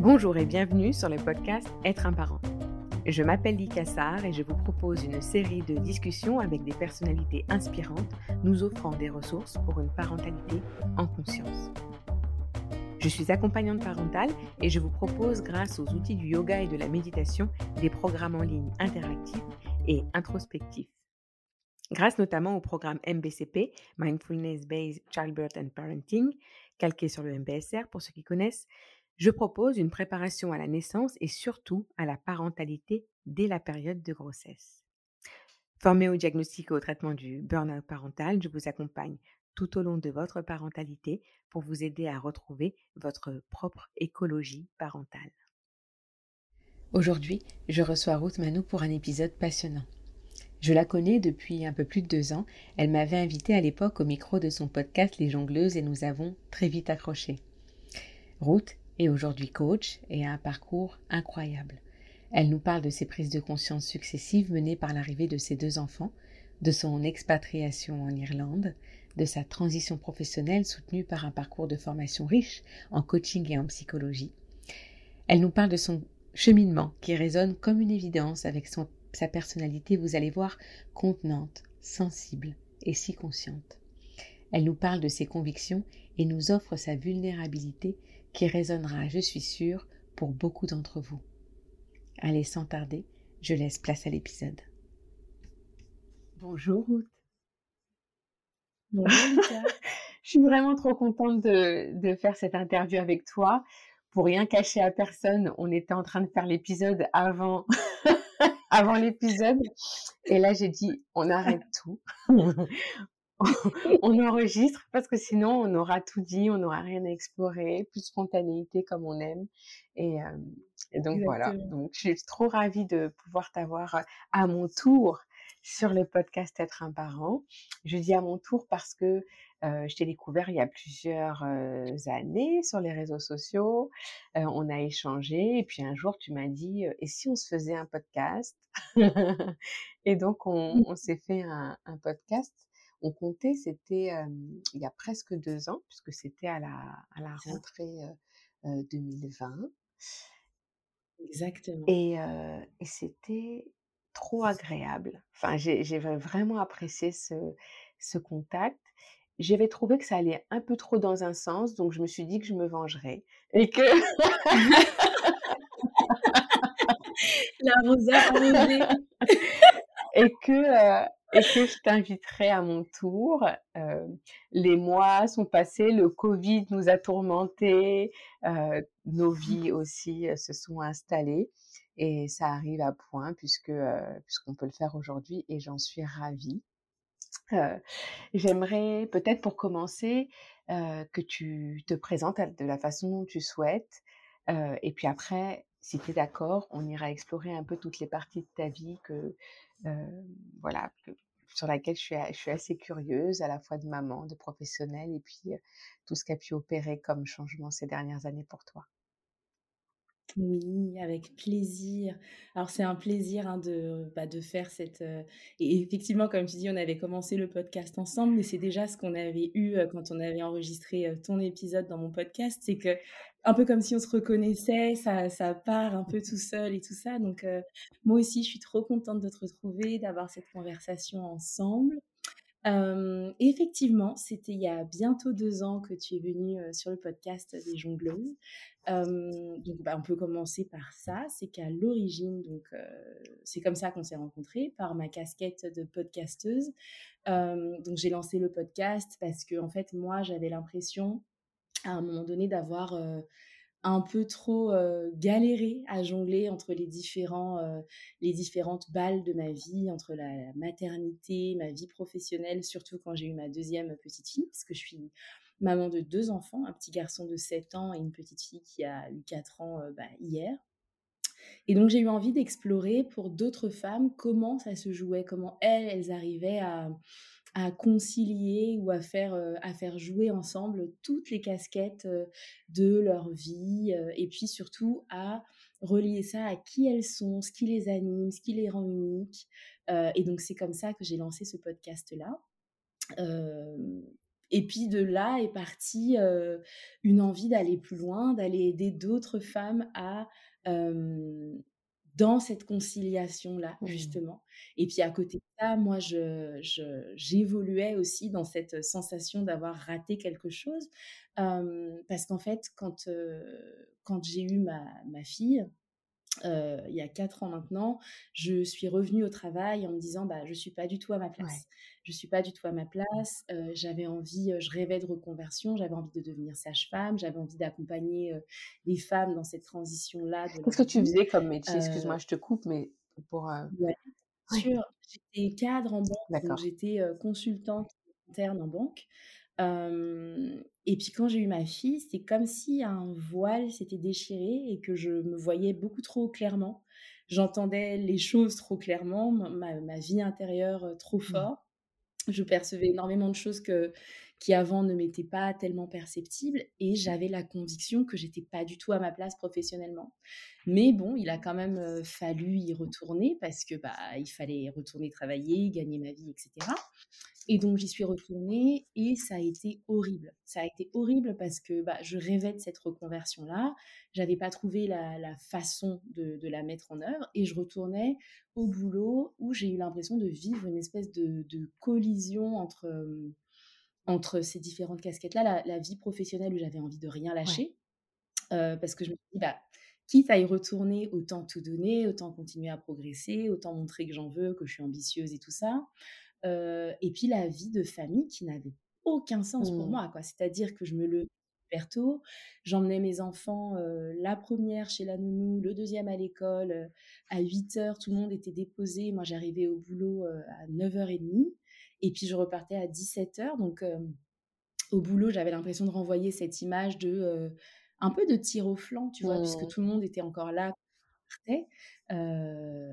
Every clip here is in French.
Bonjour et bienvenue sur le podcast Être un parent. Je m'appelle Kassar et je vous propose une série de discussions avec des personnalités inspirantes nous offrant des ressources pour une parentalité en conscience. Je suis accompagnante parentale et je vous propose, grâce aux outils du yoga et de la méditation, des programmes en ligne interactifs et introspectifs. Grâce notamment au programme MBCP, Mindfulness Based Childbirth and Parenting, calqué sur le MBSR pour ceux qui connaissent, je propose une préparation à la naissance et surtout à la parentalité dès la période de grossesse. Formé au diagnostic et au traitement du burn-out parental, je vous accompagne tout au long de votre parentalité pour vous aider à retrouver votre propre écologie parentale. Aujourd'hui, je reçois Ruth Manou pour un épisode passionnant. Je la connais depuis un peu plus de deux ans. Elle m'avait invité à l'époque au micro de son podcast Les Jongleuses et nous avons très vite accroché. Ruth est aujourd'hui coach et a un parcours incroyable. Elle nous parle de ses prises de conscience successives menées par l'arrivée de ses deux enfants, de son expatriation en Irlande, de sa transition professionnelle soutenue par un parcours de formation riche en coaching et en psychologie. Elle nous parle de son cheminement qui résonne comme une évidence avec sa personnalité, vous allez voir, contenante, sensible et si consciente. Elle nous parle de ses convictions et nous offre sa vulnérabilité qui résonnera, je suis sûre, pour beaucoup d'entre vous. Allez, sans tarder, je laisse place à l'épisode. Bonjour Ruth. Bonjour je suis vraiment trop contente de, de, faire cette interview avec toi. Pour rien cacher à personne, on était en train de faire l'épisode avant, avant l'épisode. Et là, j'ai dit, on arrête tout. on enregistre parce que sinon on aura tout dit, on n'aura rien à explorer, plus spontanéité comme on aime. Et, euh, donc voilà, donc je suis trop ravie de pouvoir t'avoir euh, à mon tour sur le podcast Être un parent. Je dis à mon tour parce que euh, je t'ai découvert il y a plusieurs années sur les réseaux sociaux. on a échangé et puis un jour tu m'as dit et si on se faisait un podcast? Et donc on, mmh. s'est fait un, un podcast on comptait, c'était il y a presque deux ans, puisque c'était à la, à la rentrée 2020. Exactement. Et, et c'était trop agréable. Enfin, j'ai vraiment apprécié ce, ce contact. J'avais trouvé que ça allait un peu trop dans un sens, donc je me suis dit que je me vengerais. Et que. La et que et que je t'inviterai à mon tour. Euh, les mois sont passés, le Covid nous a tourmentés, euh, nos vies aussi euh, se sont installées et ça arrive à point puisque puisqu'on peut le faire aujourd'hui et j'en suis ravie. J'aimerais peut-être pour commencer que tu te présentes de la façon dont tu souhaites et puis après si tu es d'accord, on ira explorer un peu toutes les parties de ta vie que, voilà, sur laquelle je suis, assez curieuse, à la fois de maman, de professionnelle, et puis tout ce qui a pu opérer comme changement ces dernières années pour toi. Oui, avec plaisir. Alors c'est un plaisir hein, de, bah, de faire cette... et effectivement, comme tu dis, on avait commencé le podcast ensemble, mais c'est déjà ce qu'on avait eu quand on avait enregistré ton épisode dans mon podcast, c'est que un peu comme si on se reconnaissait, ça, ça part un peu tout seul et tout ça. Donc moi aussi, je suis trop contente de te retrouver, d'avoir cette conversation ensemble. effectivement, c'était il y a bientôt deux ans que tu es venue sur le podcast des jongleuses. donc, bah, on peut commencer par ça. C'est qu'à l'origine, donc c'est comme ça qu'on s'est rencontrés par ma casquette de podcasteuse. donc, j'ai lancé le podcast parce que en fait, moi, j'avais l'impression à un moment donné d'avoir un peu trop galéré à jongler entre les, différents, les différentes balles de ma vie, entre la, maternité, ma vie professionnelle, surtout quand j'ai eu ma deuxième petite fille, parce que je suis maman de deux enfants, un petit garçon de 7 ans et une petite fille qui a eu 4 ans bah, hier. Et donc j'ai eu envie d'explorer pour d'autres femmes comment ça se jouait, comment elles arrivaient à, à concilier ou à faire, euh, à faire jouer ensemble toutes les casquettes euh, de leur vie euh, et puis surtout à relier ça à qui elles sont, ce qui les anime, ce qui les rend uniques. et donc c'est comme ça que j'ai lancé ce podcast-là. et puis de là est partie une envie d'aller plus loin, d'aller aider d'autres femmes à dans cette conciliation-là, mmh. justement. Et puis à côté de ça, moi, je, j'évoluais aussi dans cette sensation d'avoir raté quelque chose. parce qu'en fait, quand, quand j'ai eu ma, ma fille, euh, il y a quatre ans maintenant, je suis revenue au travail en me disant bah je suis pas du tout à ma place. Je suis pas du tout à ma place. Euh, j'avais envie, euh, je rêvais de reconversion, j'avais envie de devenir sage-femme, j'avais envie d'accompagner les femmes dans cette transition là. Qu'est-ce que tu faisais comme métier? Excuse-moi, je te coupe, mais pour. Ouais. J'étais cadre en banque, j'étais consultante interne en banque et puis quand j'ai eu ma fille, c'est comme si un voile s'était déchiré et que je me voyais beaucoup trop clairement. J'entendais les choses trop clairement, ma, vie intérieure trop mmh. fort. Je percevais énormément de choses que, qui avant ne m'étaient pas tellement perceptibles et j'avais la conviction que j'étais pas du tout à ma place professionnellement. Mais bon, il a quand même fallu y retourner parce que bah il fallait retourner travailler, gagner ma vie, etc. Et donc j'y suis retournée et ça a été horrible. Ça a été horrible parce que bah, je rêvais de cette reconversion-là. J'avais pas trouvé la, façon de, la mettre en œuvre et je retournais au boulot où j'ai eu l'impression de vivre une espèce de, collision entre, entre ces différentes casquettes-là. La, vie professionnelle où j'avais envie de rien lâcher euh, parce que je me suis dit, bah, quitte à y retourner, autant tout donner, autant continuer à progresser, autant montrer que j'en veux, que je suis ambitieuse et tout ça et puis la vie de famille qui n'avait aucun sens pour mmh. moi. quoi. C'est-à-dire que je me le super tôt. J'emmenais mes enfants la première chez la nounou, le deuxième à l'école. à 8 heures, tout le monde était déposé. Moi, j'arrivais au boulot à 9h30. Et puis, je repartais à 17h. Donc, au boulot, j'avais l'impression de renvoyer cette image de un peu de tir au flanc, tu vois, puisque mmh. tout le monde était encore là. Euh,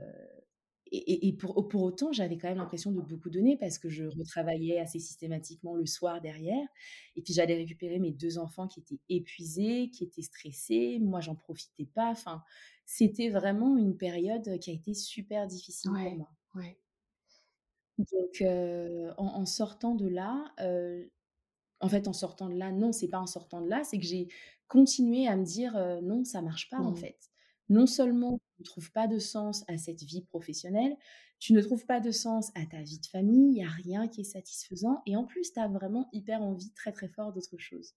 et, pour, pour, autant, j'avais quand même l'impression de beaucoup donner parce que je retravaillais assez systématiquement le soir derrière. Et puis j'allais récupérer mes deux enfants qui étaient épuisés, qui étaient stressés. Moi, j'en profitais pas. Enfin, c'était vraiment une période qui a été super difficile pour moi. Ouais. Donc, euh, en, sortant de là, euh, en fait, en sortant de là, non, c'est pas en sortant de là, c'est que j'ai continué à me dire euh, non, ça marche pas en mmh. fait non seulement tu ne trouves pas de sens à cette vie professionnelle, tu ne trouves pas de sens à ta vie de famille, il n'y a rien qui est satisfaisant, et en plus, tu as vraiment hyper envie très très fort d'autre chose.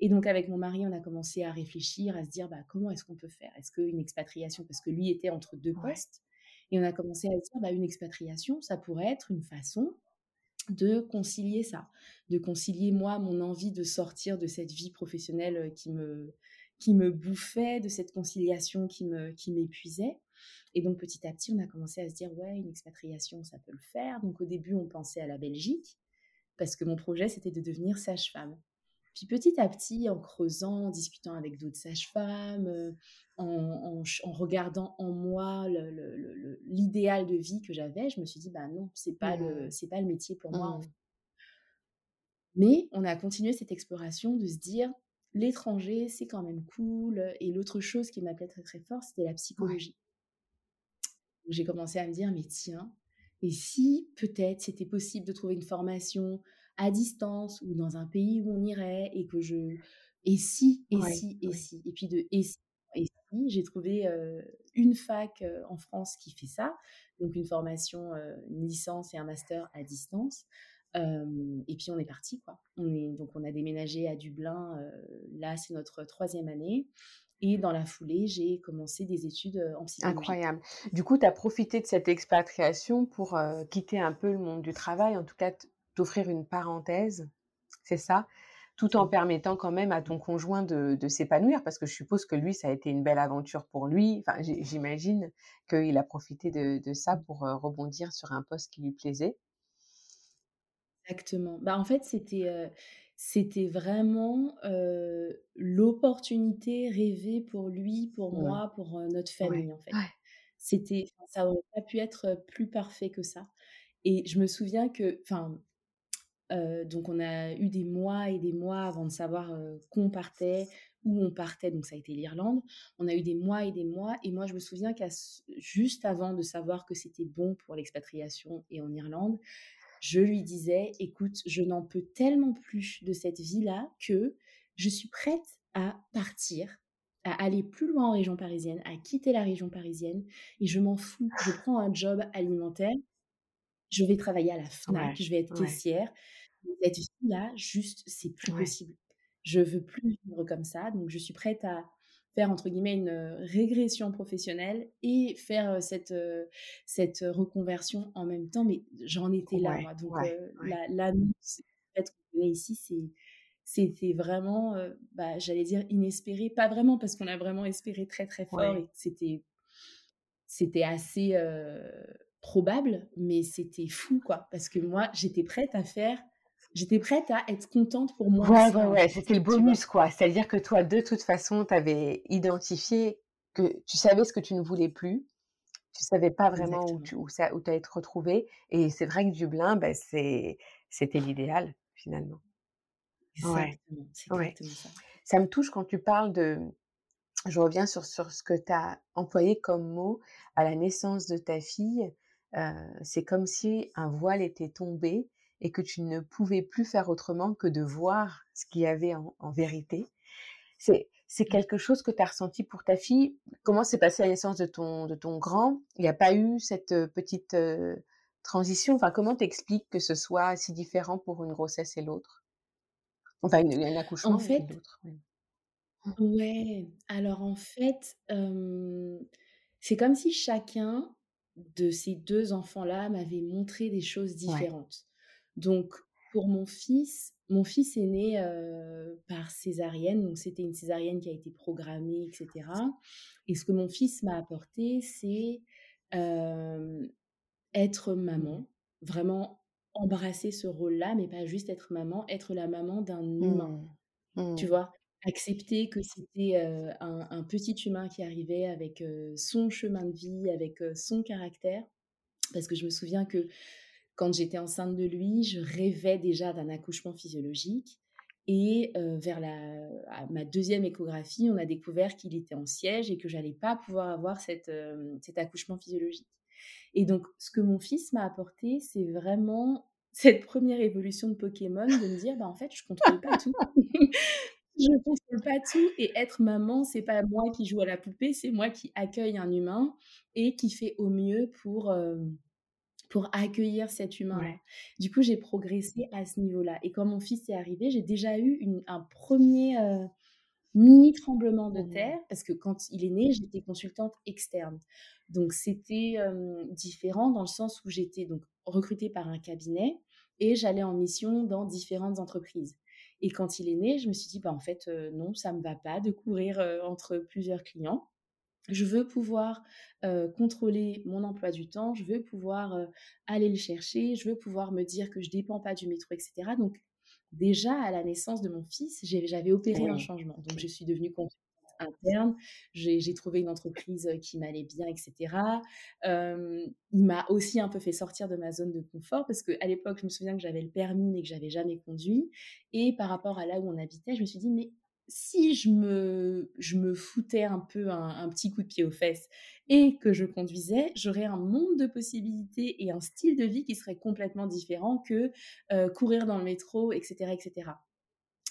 Et donc avec mon mari, on a commencé à réfléchir, à se dire bah, comment est-ce qu'on peut faire? Est-ce qu'une expatriation, parce que lui était entre deux postes, et on a commencé à dire bah, une expatriation, ça pourrait être une façon de concilier ça, de concilier moi mon envie de sortir de cette vie professionnelle qui me qui me bouffait, de cette conciliation qui me qui m'épuisait. Et donc petit à petit, on a commencé à se dire ouais, une expatriation, ça peut le faire. Donc au début, on pensait à la Belgique parce que mon projet c'était de devenir sage-femme. Puis petit à petit, en creusant, en discutant avec d'autres sages-femmes, euh, en, en, regardant en moi l'idéal de vie que j'avais, je me suis dit bah non, c'est pas le mmh. pas le métier pour moi. Mmh. Mais on a continué cette exploration de se dire l'étranger, c'est quand même cool. Et l'autre chose qui m'appelait très très fort, c'était la psychologie. J'ai commencé à me dire, mais tiens, et si peut-être c'était possible de trouver une formation à distance ou dans un pays où on irait et que je... Et si, et si, et si. Et puis de et si, et si, j'ai trouvé une fac en France qui fait ça, donc une formation, une licence et un master à distance et puis on est parti quoi. On est donc on a déménagé à Dublin. là c'est notre troisième année. Et dans la foulée, j'ai commencé des études en psychologie. Incroyable. Du coup, tu as profité de cette expatriation pour quitter un peu le monde du travail, en tout cas t'offrir une parenthèse, c'est ça? Tout en permettant quand même à ton conjoint de, de s'épanouir, parce que je suppose que lui, ça a été une belle aventure pour lui. Enfin, j'imagine qu'il a profité de, de ça pour rebondir sur un poste qui lui plaisait. Exactement. Bah, en fait, c'était, c'était vraiment, l'opportunité rêvée pour lui, pour moi, pour, notre famille, en fait. C'était ça aurait pas pu être, plus parfait que ça et je me souviens que enfin, donc on a eu des mois et des mois avant de savoir, qu'on partait, où on partait, donc ça a été l'Irlande. On a eu des mois et des mois et moi je me souviens qu'à juste avant de savoir que c'était bon pour l'expatriation et en Irlande, je lui disais, écoute, je n'en peux tellement plus de cette vie-là que je suis prête à partir, à aller plus loin en région parisienne, à quitter la région parisienne, et je m'en fous. Je prends un job alimentaire, je vais travailler à la FNAC, je vais être caissière. Cette vie-là, juste, c'est plus possible. Je veux plus vivre comme ça, donc je suis prête à faire entre guillemets une régression professionnelle et faire cette, cette reconversion en même temps. Mais j'en étais là, moi. Donc l'annonce qu'on connaît ici, c'est c'était vraiment, bah, j'allais dire inespéré, pas vraiment parce qu'on a vraiment espéré très très fort et c'était c'était assez probable, mais c'était fou quoi, parce que moi j'étais prête à faire j'étais prête à être contente pour moi. Ouais, ouais, ouais, c'était le bonus, quoi. C'est-à-dire que toi, de toute façon, tu avais identifié que tu savais ce que tu ne voulais plus. Tu savais pas vraiment où tu où ça, où allais te retrouver. Et c'est vrai que Dublin, ben, c'était l'idéal, finalement. Exactement, c'est exactement ça. Ça me touche quand tu parles de. Je reviens sur, sur ce que tu as employé comme mot à la naissance de ta fille. Euh, c'est comme si un voile était tombé et que tu ne pouvais plus faire autrement que de voir ce qu'il y avait en, vérité. C'est, c'est mmh. quelque chose que tu as ressenti pour ta fille. Comment s'est passée la naissance de ton, de ton grand? Il n'y a pas eu cette petite transition? Enfin, comment t'expliques que ce soit si différent pour une grossesse et l'autre? Enfin, un accouchement en fait, l'autre. Ouais. Alors en fait, c'est comme si chacun de ces deux enfants-là m'avait montré des choses différentes. Donc, pour mon fils, mon fils est né par césarienne, donc c'était une césarienne qui a été programmée, etc. Et ce que mon fils m'a apporté, c'est être maman, vraiment embrasser ce rôle-là, mais pas juste être maman, être la maman d'un humain. Mmh. Tu mmh. vois, accepter que c'était un, un, petit humain qui arrivait avec son chemin de vie, avec son caractère. Parce que je me souviens que quand j'étais enceinte de lui, je rêvais déjà d'un accouchement physiologique. Et vers la, ma deuxième échographie, on a découvert qu'il était en siège et que j'allais pas pouvoir avoir cette, cet accouchement physiologique. Et donc, ce que mon fils m'a apporté, c'est vraiment cette première évolution de Pokémon, de me dire, bah, en fait, je contrôle pas tout. je contrôle pas tout. Et être maman, c'est pas moi qui joue à la poupée, c'est moi qui accueille un humain et qui fait au mieux pour pour accueillir cet humain. Du coup, j'ai progressé à ce niveau-là. Et quand mon fils est arrivé, j'ai déjà eu un premier euh, mini tremblement de mmh. terre, parce que quand il est né, j'étais consultante externe. Donc, c'était différent dans le sens où j'étais donc recrutée par un cabinet et j'allais en mission dans différentes entreprises. Et quand il est né, je me suis dit, bah, en fait, euh, non, ça ne me va pas de courir euh, entre plusieurs clients je veux pouvoir contrôler mon emploi du temps, je veux pouvoir aller le chercher, je veux pouvoir me dire que je ne dépends pas du métro, etc. Donc déjà à la naissance de mon fils, j'avais opéré un changement. Donc je suis devenue consultante interne, j'ai trouvé une entreprise qui m'allait bien, etc. il m'a aussi un peu fait sortir de ma zone de confort parce qu'à l'époque, je me souviens que j'avais le permis mais que j'avais jamais conduit. Et par rapport à là où on habitait, je me suis dit, mais si je me, je me foutais un peu un, petit coup de pied aux fesses et que je conduisais, j'aurais un monde de possibilités et un style de vie qui serait complètement différent que euh, courir dans le métro, etc., etc.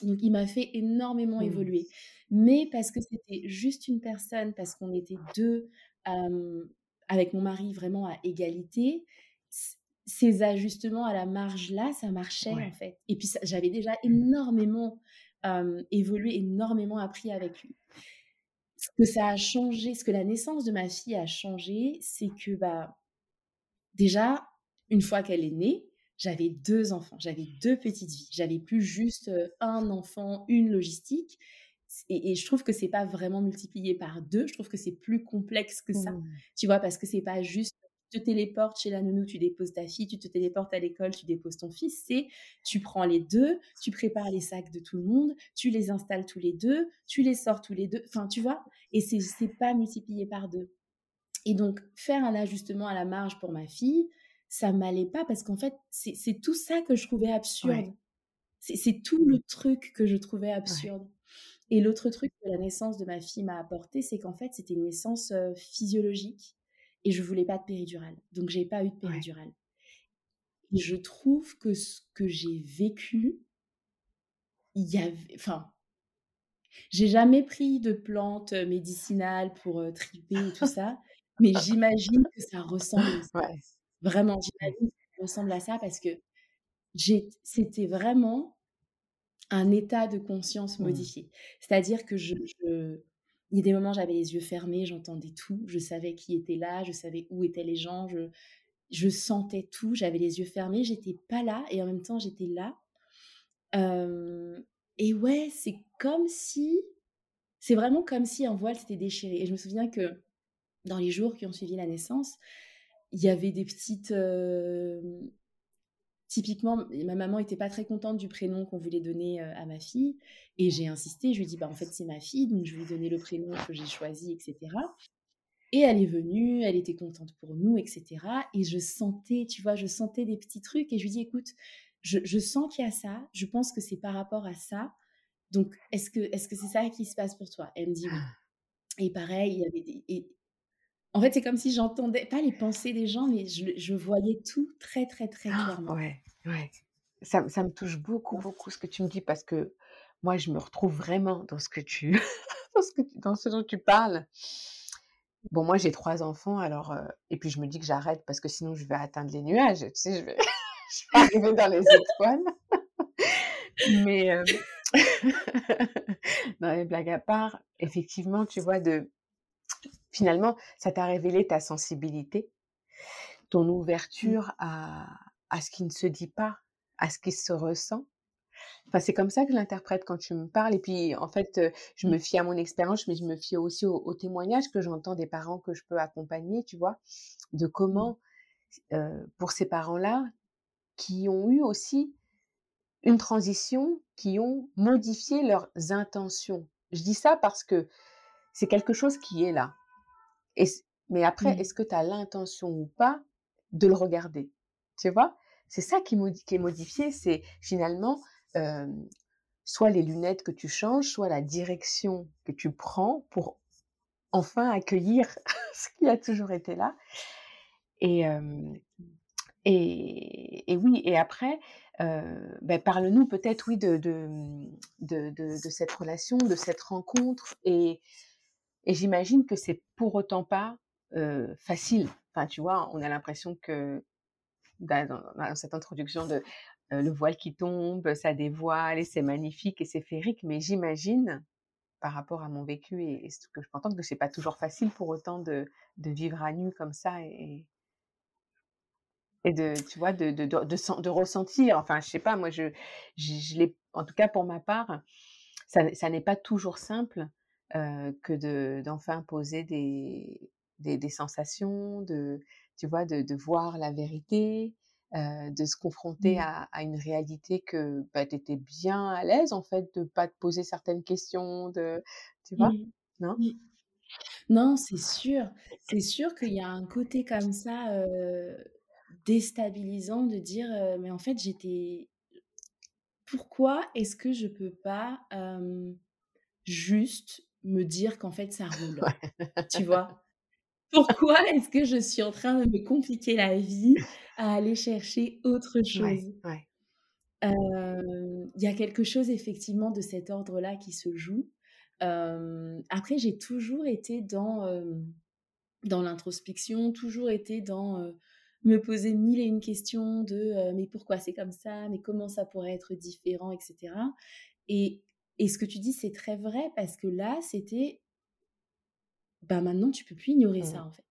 Donc, il m'a fait énormément mmh. évoluer. Mais parce que c'était juste une personne, parce qu'on était deux avec mon mari vraiment à égalité, ces ajustements à la marge là, ça marchait en fait. Et puis j'avais déjà mmh. Énormément évolué, énormément appris avec lui. Ce que ça a changé, ce que la naissance de ma fille a changé, c'est que bah, déjà, une fois qu'elle est née, j'avais deux enfants, j'avais deux petites vies, j'avais plus juste un enfant, une logistique. Et, je trouve que c'est pas vraiment multiplié par deux, je trouve que c'est plus complexe que ça, mmh. tu vois, parce que c'est pas juste te téléportes chez la nounou, tu déposes ta fille, tu te téléportes à l'école, tu déposes ton fils. C'est tu prends les deux, tu prépares les sacs de tout le monde, tu les installes tous les deux, tu les sors tous les deux. Enfin, tu vois, et c'est pas multiplié par deux. Et donc, faire un ajustement à la marge pour ma fille, ça m'allait pas parce qu'en fait, c'est tout ça que je trouvais absurde. C'est tout le truc que je trouvais absurde. Et l'autre truc que la naissance de ma fille m'a apporté, c'est qu'en fait, c'était une naissance physiologique et je voulais pas de péridurale. Donc j'ai pas eu de péridurale. Et je trouve que ce que j'ai vécu, il y avait, enfin, j'ai jamais pris de plantes médicinales pour triper et tout ça, mais j'imagine que ça ressemble à ça. Vraiment, j'imagine que ça ressemble à ça parce que c'était vraiment un état de conscience mmh. modifié. C'est-à-dire que je, il y a des moments, j'avais les yeux fermés, j'entendais tout, je savais qui était là, je savais où étaient les gens, je, sentais tout, j'avais les yeux fermés, j'étais pas là et en même temps j'étais là. et ouais, c'est comme si, c'est vraiment comme si un voile s'était déchiré. Et je me souviens que dans les jours qui ont suivi la naissance, il y avait des petites, typiquement, ma maman n'était pas très contente du prénom qu'on voulait donner à ma fille. Et j'ai insisté, je lui ai dit, bah, en fait, c'est ma fille, donc je lui ai donné le prénom que j'ai choisi, etc. Et elle est venue, elle était contente pour nous, etc. Et je sentais, tu vois, je sentais des petits trucs. Et je lui dis, écoute, je, sens qu'il y a ça, je pense que c'est par rapport à ça. Donc, est-ce que c'est -ce c'est ça qui se passe pour toi? Elle me dit oui. Et pareil, il y avait des, en fait, c'est comme si j'entendais pas les pensées des gens, mais je, voyais tout très, très, très ah, clairement. ouais, ouais. Ça, ça, me touche beaucoup, beaucoup ce que tu me dis parce que moi, je me retrouve vraiment dans ce que tu, dans, ce que dans ce dont tu parles. Bon, moi, j'ai trois enfants, alors, euh, et puis je me dis que j'arrête parce que sinon, je vais atteindre les nuages, tu sais, je vais, je vais arriver dans les étoiles. Mais, euh, dans les blagues à part, effectivement, tu vois, de, finalement, ça t'a révélé ta sensibilité, ton mmh. ouverture à, à ce qui ne se dit pas, à ce qui se ressent? Enfin, c'est comme ça que je l'interprète quand tu me parles. Et puis, en fait, je mmh. me fie à mon expérience, mais je me fie aussi aux, témoignages que j'entends des parents que je peux accompagner, tu vois, de mmh. comment, pour ces parents-là, qui ont eu aussi une transition, qui ont modifié leurs intentions. Je dis ça parce que c'est quelque chose qui est là. Et, mais après, est-ce que tu as l'intention ou pas de le regarder? Tu vois? C'est ça qui, qui, est modifié, c'est finalement soit les lunettes que tu changes, soit la direction que tu prends pour enfin accueillir ce qui a toujours été là. Et, et, et, oui, et après, ben parle-nous peut-être, oui, de de, de, de, cette relation, de cette rencontre. Et, et j'imagine que c'est pour autant pas facile. Enfin, tu vois, on a l'impression que dans, cette introduction de le voile qui tombe, ça dévoile et c'est magnifique et c'est féerique, mais j'imagine, par rapport à mon vécu et, ce que je peux entendre, que c'est pas toujours facile pour autant de, vivre à nu comme ça et, et de, tu vois, de, de, de, ressentir. Enfin, je sais pas, moi, je, je, l'ai, en tout cas pour ma part, ça n'est pas toujours simple que de, d'enfin poser des, des, des, sensations, de, tu vois, de, de voir la vérité, de se confronter mmh. à, à, une réalité que bah, tu étais bien à l'aise, en fait, de pas te poser certaines questions, de, tu vois, mmh. non? Mmh. Non, c'est sûr. C'est sûr qu'il y a un côté comme ça déstabilisant de dire, mais en fait, j'étais... Pourquoi est-ce que je peux pas juste me dire qu'en fait, ça roule Tu vois? Pourquoi est-ce que je suis en train de me compliquer la vie à aller chercher autre chose? Il y a quelque chose effectivement de cet ordre-là qui se joue. après, j'ai toujours été dans, dans l'introspection, toujours été dans me poser mille et une questions de mais pourquoi c'est comme ça, mais comment ça pourrait être différent, etc. Et, et ce que tu dis, c'est très vrai parce que là, c'était bah maintenant, tu peux plus ignorer ça, mmh. en fait.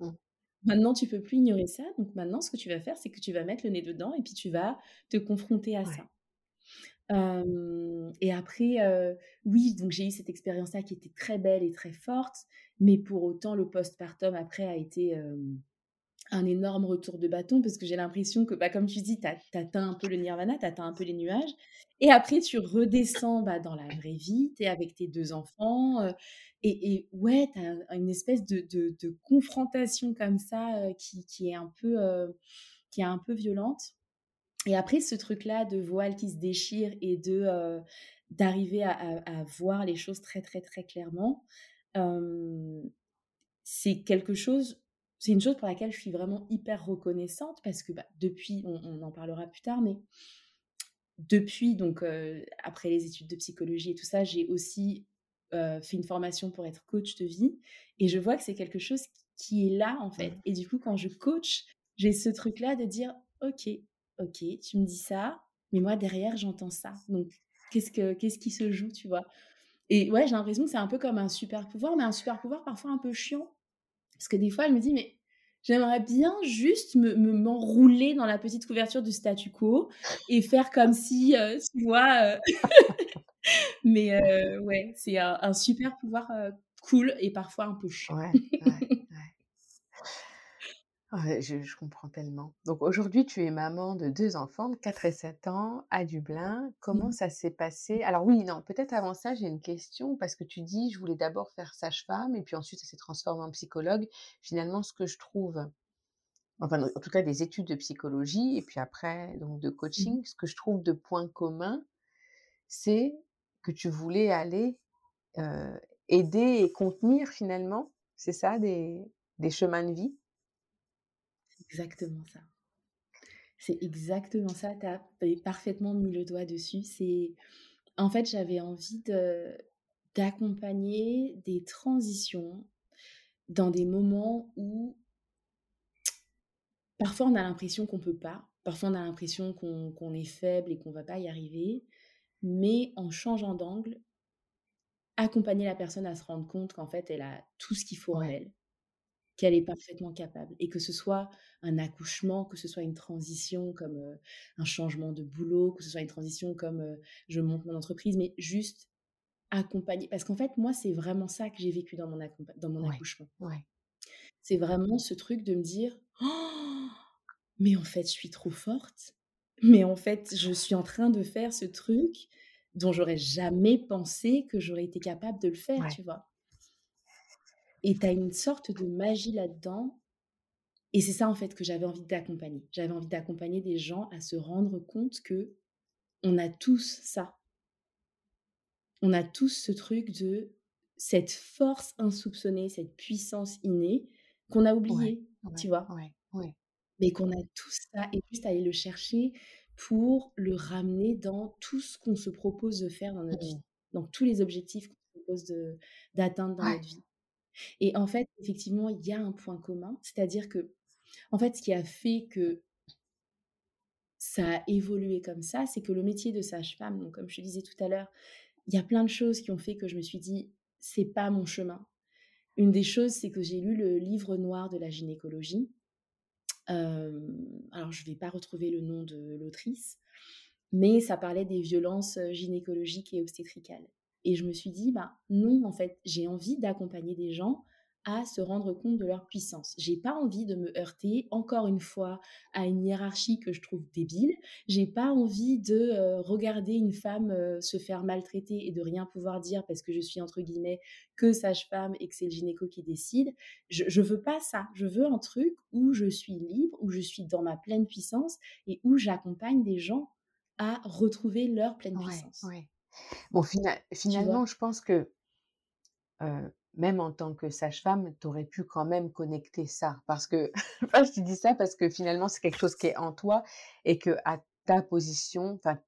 Mmh. Maintenant, tu peux plus ignorer ça. Donc maintenant, ce que tu vas faire, c'est que tu vas mettre le nez dedans et puis tu vas te confronter à ça. et après, oui, donc j'ai eu cette expérience-là qui était très belle et très forte, mais pour autant, le postpartum après a été un énorme retour de bâton parce que j'ai l'impression que, bah, comme tu dis, tu atteins un peu le nirvana, tu atteins un peu les nuages. Et après, tu redescends bah, dans la vraie vie, tu es avec tes deux enfants. et, et, ouais, tu as une espèce de, de, confrontation comme ça qui, qui, est un peu, qui est un peu violente. Et après, ce truc-là de voile qui se déchire et de d'arriver à, à, voir les choses très, très, très clairement, c'est quelque chose c'est une chose pour laquelle je suis vraiment hyper reconnaissante parce que bah, depuis, on, en parlera plus tard, mais depuis, donc après les études de psychologie et tout ça, j'ai aussi fait une formation pour être coach de vie et je vois que c'est quelque chose qui est là en fait. Et du coup, quand je coach, j'ai ce truc-là de dire, ok, ok, tu me dis ça, mais moi derrière j'entends ça. Donc qu'est-ce que qu'est-ce qui se joue, tu vois? Et ouais, j'ai l'impression que c'est un peu comme un super pouvoir, mais un super pouvoir parfois un peu chiant parce que des fois, je me dis, mais j'aimerais bien juste me, m'enrouler dans la petite couverture du statu quo et faire comme si, euh, tu vois. Euh, mais euh, ouais, c'est un, super pouvoir cool et parfois un peu chiant. Ouais, ouais. Je, comprends tellement. Donc aujourd'hui, tu es maman de deux enfants de 4 et 7 ans à Dublin. Comment mmh. ça s'est passé? Alors oui, non, peut-être avant ça, j'ai une question parce que tu dis, je voulais d'abord faire sage-femme et puis ensuite ça s'est transformé en psychologue. Finalement, ce que je trouve, enfin en tout cas des études de psychologie et puis après donc de mmh. coaching, ce que je trouve de point commun, c'est que tu voulais aller aider et contenir finalement, c'est ça, des chemins de vie? Exactement ça. C'est exactement ça. Tu as parfaitement mis le doigt dessus. C'est en fait, j'avais envie de d'accompagner des transitions dans des moments où parfois on a l'impression qu'on peut pas, parfois on a l'impression qu'on est faible et qu'on va pas y arriver, mais en changeant d'angle, accompagner la personne à se rendre compte qu'en fait elle a tout ce qu'il faut en elle qu'elle est parfaitement capable. Et que ce soit un accouchement, que ce soit une transition comme un changement de boulot, que ce soit une transition comme je monte mon entreprise, mais juste accompagner. Parce qu'en fait, moi, c'est vraiment ça que j'ai vécu dans mon, dans mon accouchement. C'est vraiment ce truc de me dire, «Oh, mais en fait, je suis trop forte. Mais en fait, je suis en train de faire ce truc dont j'aurais jamais pensé que j'aurais été capable de le faire, tu vois? Et tu as une sorte de magie là-dedans. Et c'est ça, en fait, que j'avais envie d'accompagner. J'avais envie d'accompagner des gens à se rendre compte que on a tous ça. On a tous ce truc de cette force insoupçonnée, cette puissance innée qu'on a oubliée, tu vois? Mais qu'on a tous ça et juste aller le chercher pour le ramener dans tout ce qu'on se propose de faire dans notre vie, mmh. dans tous les objectifs qu'on se propose d'atteindre dans notre vie. Et en fait, effectivement, il y a un point commun, c'est-à-dire que, en fait, ce qui a fait que ça a évolué comme ça, c'est que le métier de sage-femme, comme je te disais tout à l'heure, il y a plein de choses qui ont fait que je me suis dit, c'est pas mon chemin. Une des choses, c'est que j'ai lu le livre noir de la gynécologie. alors, je ne vais pas retrouver le nom de l'autrice, mais ça parlait des violences gynécologiques et obstétricales. Et je me suis dit, bah non, en fait, j'ai envie d'accompagner des gens à se rendre compte de leur puissance. J'ai pas envie de me heurter encore une fois à une hiérarchie que je trouve débile. J'ai pas envie de euh, regarder une femme euh, se faire maltraiter et de rien pouvoir dire parce que je suis entre guillemets que sage-femme et que c'est le gynéco qui décide. Je, je veux pas ça. Je veux un truc où je suis libre, où je suis dans ma pleine puissance et où j'accompagne des gens à retrouver leur pleine puissance. Bon, finalement, je pense que même en tant que sage-femme, tu aurais pu quand même connecter ça. Parce que, enfin, je te dis ça parce que finalement, c'est quelque chose qui est en toi et que à ta position, enfin,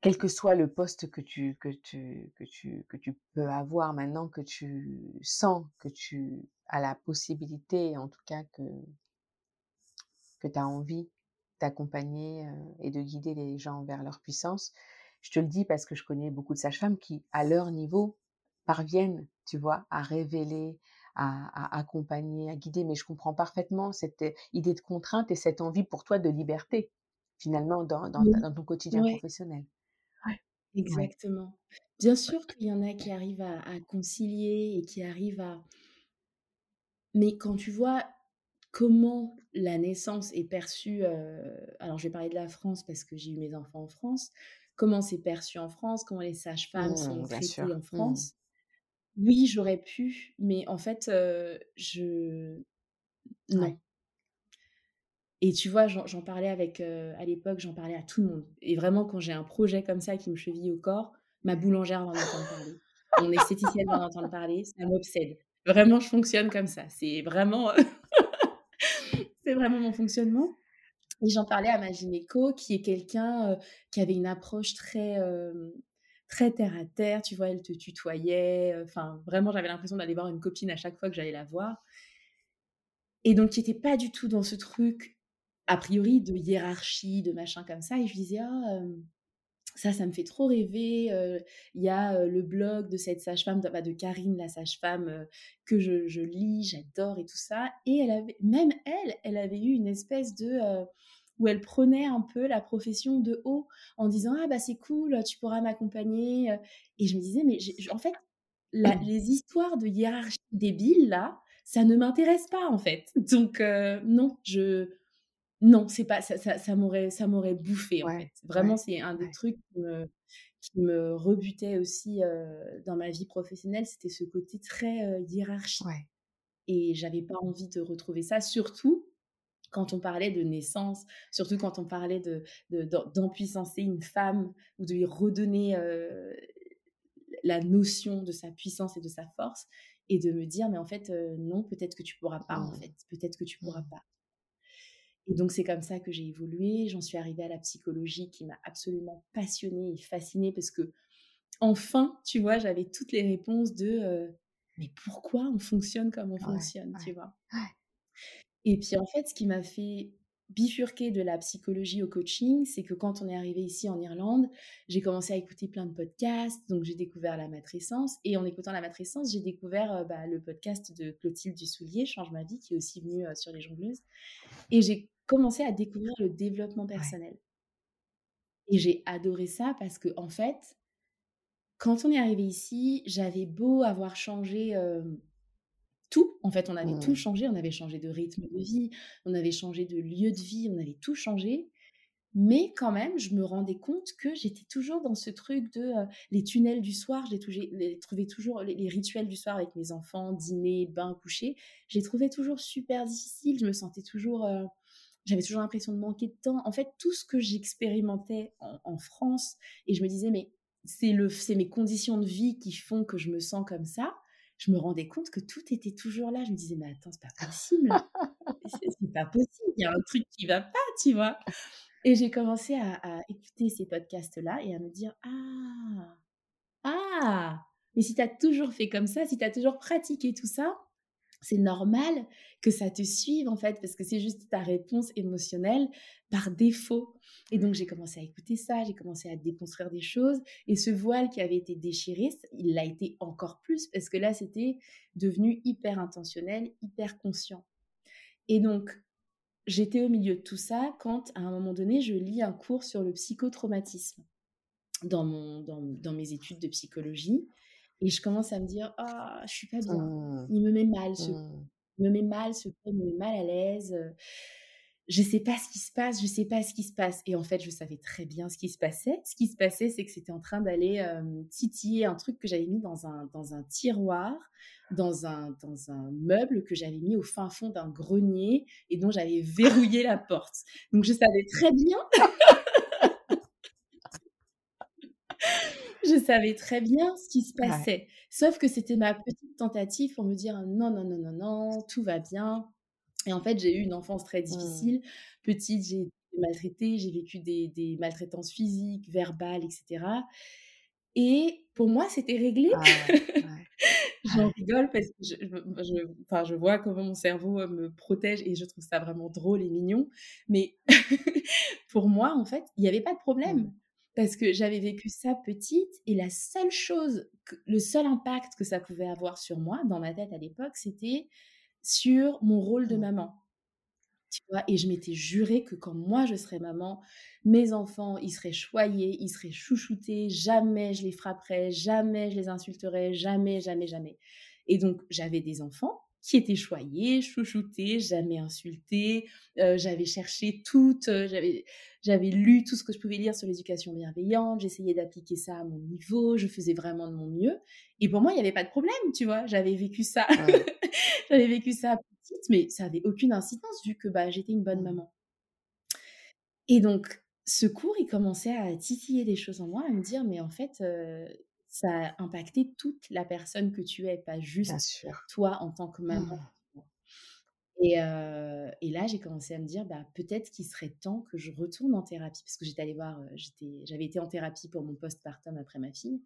quel que soit le poste que tu, que tu, que tu, que tu peux avoir maintenant, que tu sens que tu as la possibilité, en tout cas, que, que tu as envie d'accompagner et de guider les gens vers leur puissance, je te le dis parce que je connais beaucoup de sages-femmes qui, à leur niveau, parviennent, tu vois, à révéler, à, accompagner, à guider. Mais je comprends parfaitement cette euh, idée de contrainte et cette envie pour toi de liberté, finalement, dans, ton quotidien professionnel. Exactement. Bien sûr qu'il y en a qui arrivent à, concilier et qui arrivent à... Mais quand tu vois comment la naissance est perçue, euh, alors je vais parler de la France parce que j'ai eu mes enfants en France, comment c'est perçu en France, comment les sages-femmes mmh, sont traitées en mmh. France. Oui, j'aurais pu, mais en fait, je... Non. Et tu vois, j'en parlais avec, à l'époque, j'en parlais à tout le monde. Et vraiment, quand j'ai un projet comme ça qui me cheville au corps, ma boulangère va en entendre parler. Mon esthéticienne va en entendre parler, ça m'obsède. Vraiment, je fonctionne comme ça. C'est vraiment, c'est vraiment mon fonctionnement. Et j'en parlais à ma gynéco, qui est quelqu'un qui avait une approche très, très terre à terre. Tu vois, elle te tutoyait. Enfin, vraiment, j'avais l'impression d'aller voir une copine à chaque fois que j'allais la voir. Et donc, qui n'était pas du tout dans ce truc, a priori, de hiérarchie, de machin comme ça. Et je disais, ah, ça, ça me fait trop rêver. Il y a le blog de cette sage-femme, de, bah, de, Karine, la sage-femme, que je, je lis, j'adore et tout ça. Et elle avait, même elle, elle avait eu une espèce de où elle prenait un peu la profession de haut en disant ah bah c'est cool, tu pourras m'accompagner. Et je me disais mais en fait les histoires de hiérarchie débile là, ça ne m'intéresse pas en fait. Donc non, je non, c'est pas ça, ça, m'aurait ça m'aurait bouffé en fait. Vraiment, c'est un des trucs qui me, qui me rebutait aussi dans ma vie professionnelle, c'était ce côté très hiérarchique. Et j'avais pas envie de retrouver ça, surtout quand on parlait de naissance, surtout quand on parlait de, d'empuissancer une femme ou de lui redonner la notion de sa puissance et de sa force, et de me dire, mais en fait, non, peut-être que tu pourras pas, en mmh. fait, peut-être que tu pourras pas. Et donc, c'est comme ça que j'ai évolué. J'en suis arrivée à la psychologie qui m'a absolument passionnée et fascinée parce que, enfin, tu vois, j'avais toutes les réponses de mais pourquoi on fonctionne comme on fonctionne, tu vois? Et puis, en fait, ce qui m'a fait bifurquer de la psychologie au coaching, c'est que quand on est arrivé ici en Irlande, j'ai commencé à écouter plein de podcasts, donc j'ai découvert la matrescence, et en écoutant la matrescence, j'ai découvert bah, le podcast de Clotilde Dussoulier, Change ma vie, qui est aussi venu sur les jongleuses, et j'ai commencé à découvrir le développement personnel. Et j'ai adoré ça parce que, en fait, quand on est arrivé ici, j'avais beau avoir changé tout. En fait, on avait tout mmh. changé. On avait changé de rythme de vie, on avait changé de lieu de vie, on avait tout changé. Mais quand même, je me rendais compte que j'étais toujours dans ce truc de les tunnels du soir. J'ai trouvé toujours les, rituels du soir avec mes enfants, dîner, bain, coucher. J'ai trouvé toujours super difficile. Je me sentais toujours j'avais toujours l'impression de manquer de temps. En fait, tout ce que j'expérimentais en, France, et je me disais, mais c'est le, c'est mes conditions de vie qui font que je me sens comme ça. Je me rendais compte que tout était toujours là. Je me disais, mais attends, c'est pas possible. c'est, pas possible. Il y a un truc qui va pas, tu vois. Et j'ai commencé à, à écouter ces podcasts-là et à me dire, ah, ah, mais si tu as toujours fait comme ça, si tu as toujours pratiqué tout ça, c'est normal que ça te suive en fait, parce que c'est juste ta réponse émotionnelle par défaut. Et donc j'ai commencé à écouter ça, j'ai commencé à déconstruire des choses, et ce voile qui avait été déchiré, il l'a été encore plus, parce que là c'était devenu hyper intentionnel, hyper conscient. Et donc j'étais au milieu de tout ça quand à un moment donné je lis un cours sur le psychotraumatisme dans, dans mes études de psychologie. Et je commence à me dire, ah, je suis pas bien. Mmh. Il me met mal, ce mmh. Il me met mal, ce il me met mal à l'aise. Je sais pas ce qui se passe, je sais pas ce qui se passe. Et en fait, je savais très bien ce qui se passait. Ce qui se passait, c'est que c'était en train d'aller titiller un truc que j'avais mis dans un, dans un tiroir, dans un, dans un meuble que j'avais mis au fin fond d'un grenier et dont j'avais verrouillé la porte. Donc, je savais très bien je savais très bien ce qui se passait. Sauf que c'était ma petite tentative pour me dire non, non, non, non, non, tout va bien. Et en fait, j'ai eu une enfance très mmh. difficile. Petite, j'ai été maltraitée, j'ai vécu des, maltraitances physiques, verbales, etc. Et pour moi, c'était réglé. Ah J'en rigole parce que je, je, je vois comment mon cerveau me protège et je trouve ça vraiment drôle et mignon. Mais pour moi, en fait, il n'y avait pas de problème. Mmh parce que j'avais vécu ça petite et la seule chose, le seul impact que ça pouvait avoir sur moi, dans ma tête à l'époque, c'était sur mon rôle de mmh. maman. Tu vois, et je m'étais juré que quand moi je serais maman, mes enfants, ils seraient choyés, ils seraient chouchoutés, jamais je les frapperais, jamais je les insulterais, jamais, jamais, jamais. Et donc j'avais des enfants qui était choyée, chouchoutée, jamais insultée. Euh, j'avais cherché tout, euh, j'avais, j'avais lu tout ce que je pouvais lire sur l'éducation bienveillante, j'essayais d'appliquer ça à mon niveau, je faisais vraiment de mon mieux. Et pour moi, il n'y avait pas de problème, tu vois. J'avais vécu ça, j'avais vécu ça petite, mais ça avait aucune incidence vu que bah, j'étais une bonne mmh. maman. Et donc, ce cours, il commençait à titiller des choses en moi, à me dire, mais en fait, euh, ça a impacté toute la personne que tu es, pas juste toi en tant que maman. Mmh. Et, et, là, j'ai commencé à me dire, bah, peut-être qu'il serait temps que je retourne en thérapie, parce que j'étais allée voir, j'avais été en thérapie pour mon postpartum après ma fille.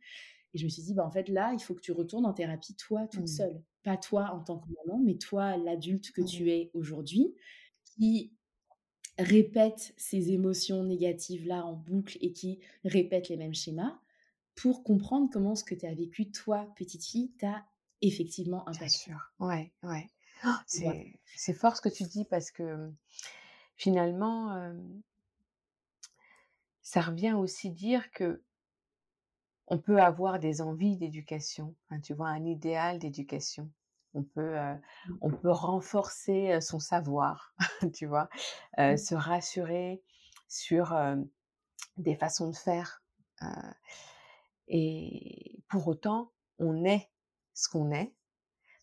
Et je me suis dit, bah, en fait, là, il faut que tu retournes en thérapie, toi, toute mmh. seule. Pas toi en tant que maman, mais toi, l'adulte que tu es aujourd'hui, qui répète ces émotions négatives-là en boucle et qui répète les mêmes schémas pour comprendre comment ce que tu as vécu, toi, petite fille, t'a effectivement impacté. Bien sûr, ouais, ouais. Oh, c'est fort ce que tu dis parce que finalement, ça revient aussi dire que on peut avoir des envies d'éducation, tu vois, un idéal d'éducation. On peut, mmh. on peut renforcer son savoir, tu vois, mmh. se rassurer sur des façons de faire. Et pour autant, on est ce qu'on est.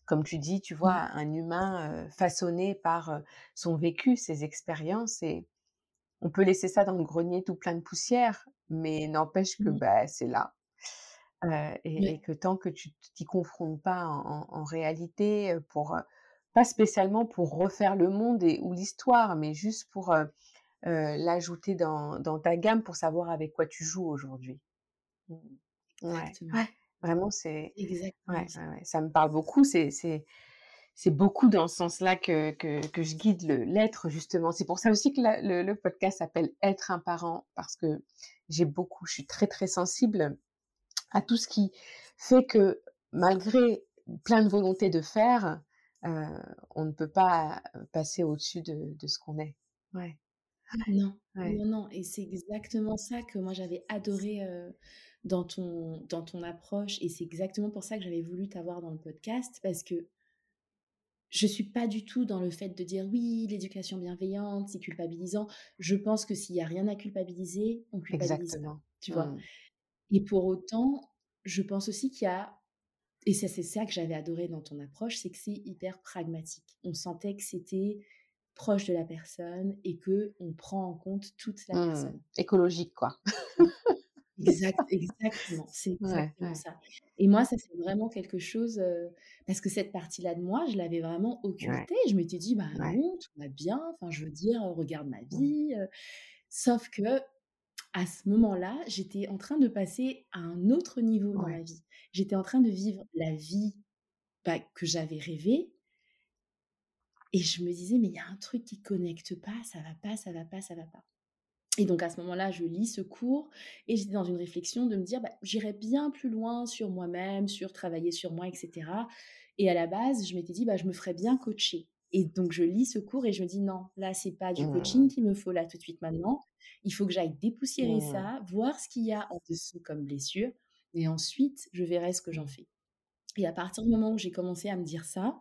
Comme tu dis, tu vois, mmh. un humain façonné par son vécu, ses expériences, et on peut laisser ça dans le grenier tout plein de poussière, mais n'empêche que bah, c'est là et, que tant que tu t'y confrontes pas en, réalité, pour pas spécialement pour refaire le monde et, ou l'histoire, mais juste pour l'ajouter dans, dans, ta gamme pour savoir avec quoi tu joues aujourd'hui. Mmh. Ouais. Vraiment, c'est. Ouais, ça. ça me parle beaucoup. C'est c'est beaucoup dans ce sens-là que, que, que, je guide l'être, justement. C'est pour ça aussi que le, le, podcast s'appelle Être un parent, parce que j'ai beaucoup, je suis très, très sensible à tout ce qui fait que malgré plein de volonté de faire, euh, on ne peut pas passer au-dessus de, ce qu'on est. Ouais. Non, non, non. Et c'est exactement ça que moi j'avais adoré euh, dans, ton, dans ton approche. Et c'est exactement pour ça que j'avais voulu t'avoir dans le podcast parce que je suis pas du tout dans le fait de dire oui, l'éducation bienveillante, c'est culpabilisant. Je pense que s'il y a rien à culpabiliser, on culpabilise Exactement. tu vois? Mmh. Et pour autant, je pense aussi qu'il y a, et c'est ça que j'avais adoré dans ton approche, c'est que c'est hyper pragmatique. On sentait que c'était proche de la personne et que on prend en compte toute la mmh, personne. Écologique, quoi. Exact, exactement, c'est exactement ça. Et moi, ça c'est vraiment quelque chose, parce que cette partie-là de moi, je l'avais vraiment occultée. Je m'étais dit, bah non, tout va bien, enfin, je veux dire, regarde ma vie. Sauf que à ce moment-là, j'étais en train de passer à un autre niveau dans ma vie. J'étais en train de vivre la vie bah, que j'avais rêvée. Et je me disais, mais il y a un truc qui connecte pas, ça va pas, ça va pas, ça va pas. Et donc à ce moment-là, je lis ce cours et j'étais dans une réflexion de me dire, bah, j'irai bien plus loin sur moi-même, sur travailler sur moi, etc. Et à la base, je m'étais dit, bah, je me ferais bien coacher. Et donc, je lis ce cours et je me dis non, là, c'est pas du coaching mmh. qu'il me faut là tout de suite maintenant. Il faut que j'aille dépoussiérer mmh. ça, voir ce qu'il y a en dessous comme blessure. Et ensuite, je verrai ce que j'en fais. Et à partir du moment où j'ai commencé à me dire ça,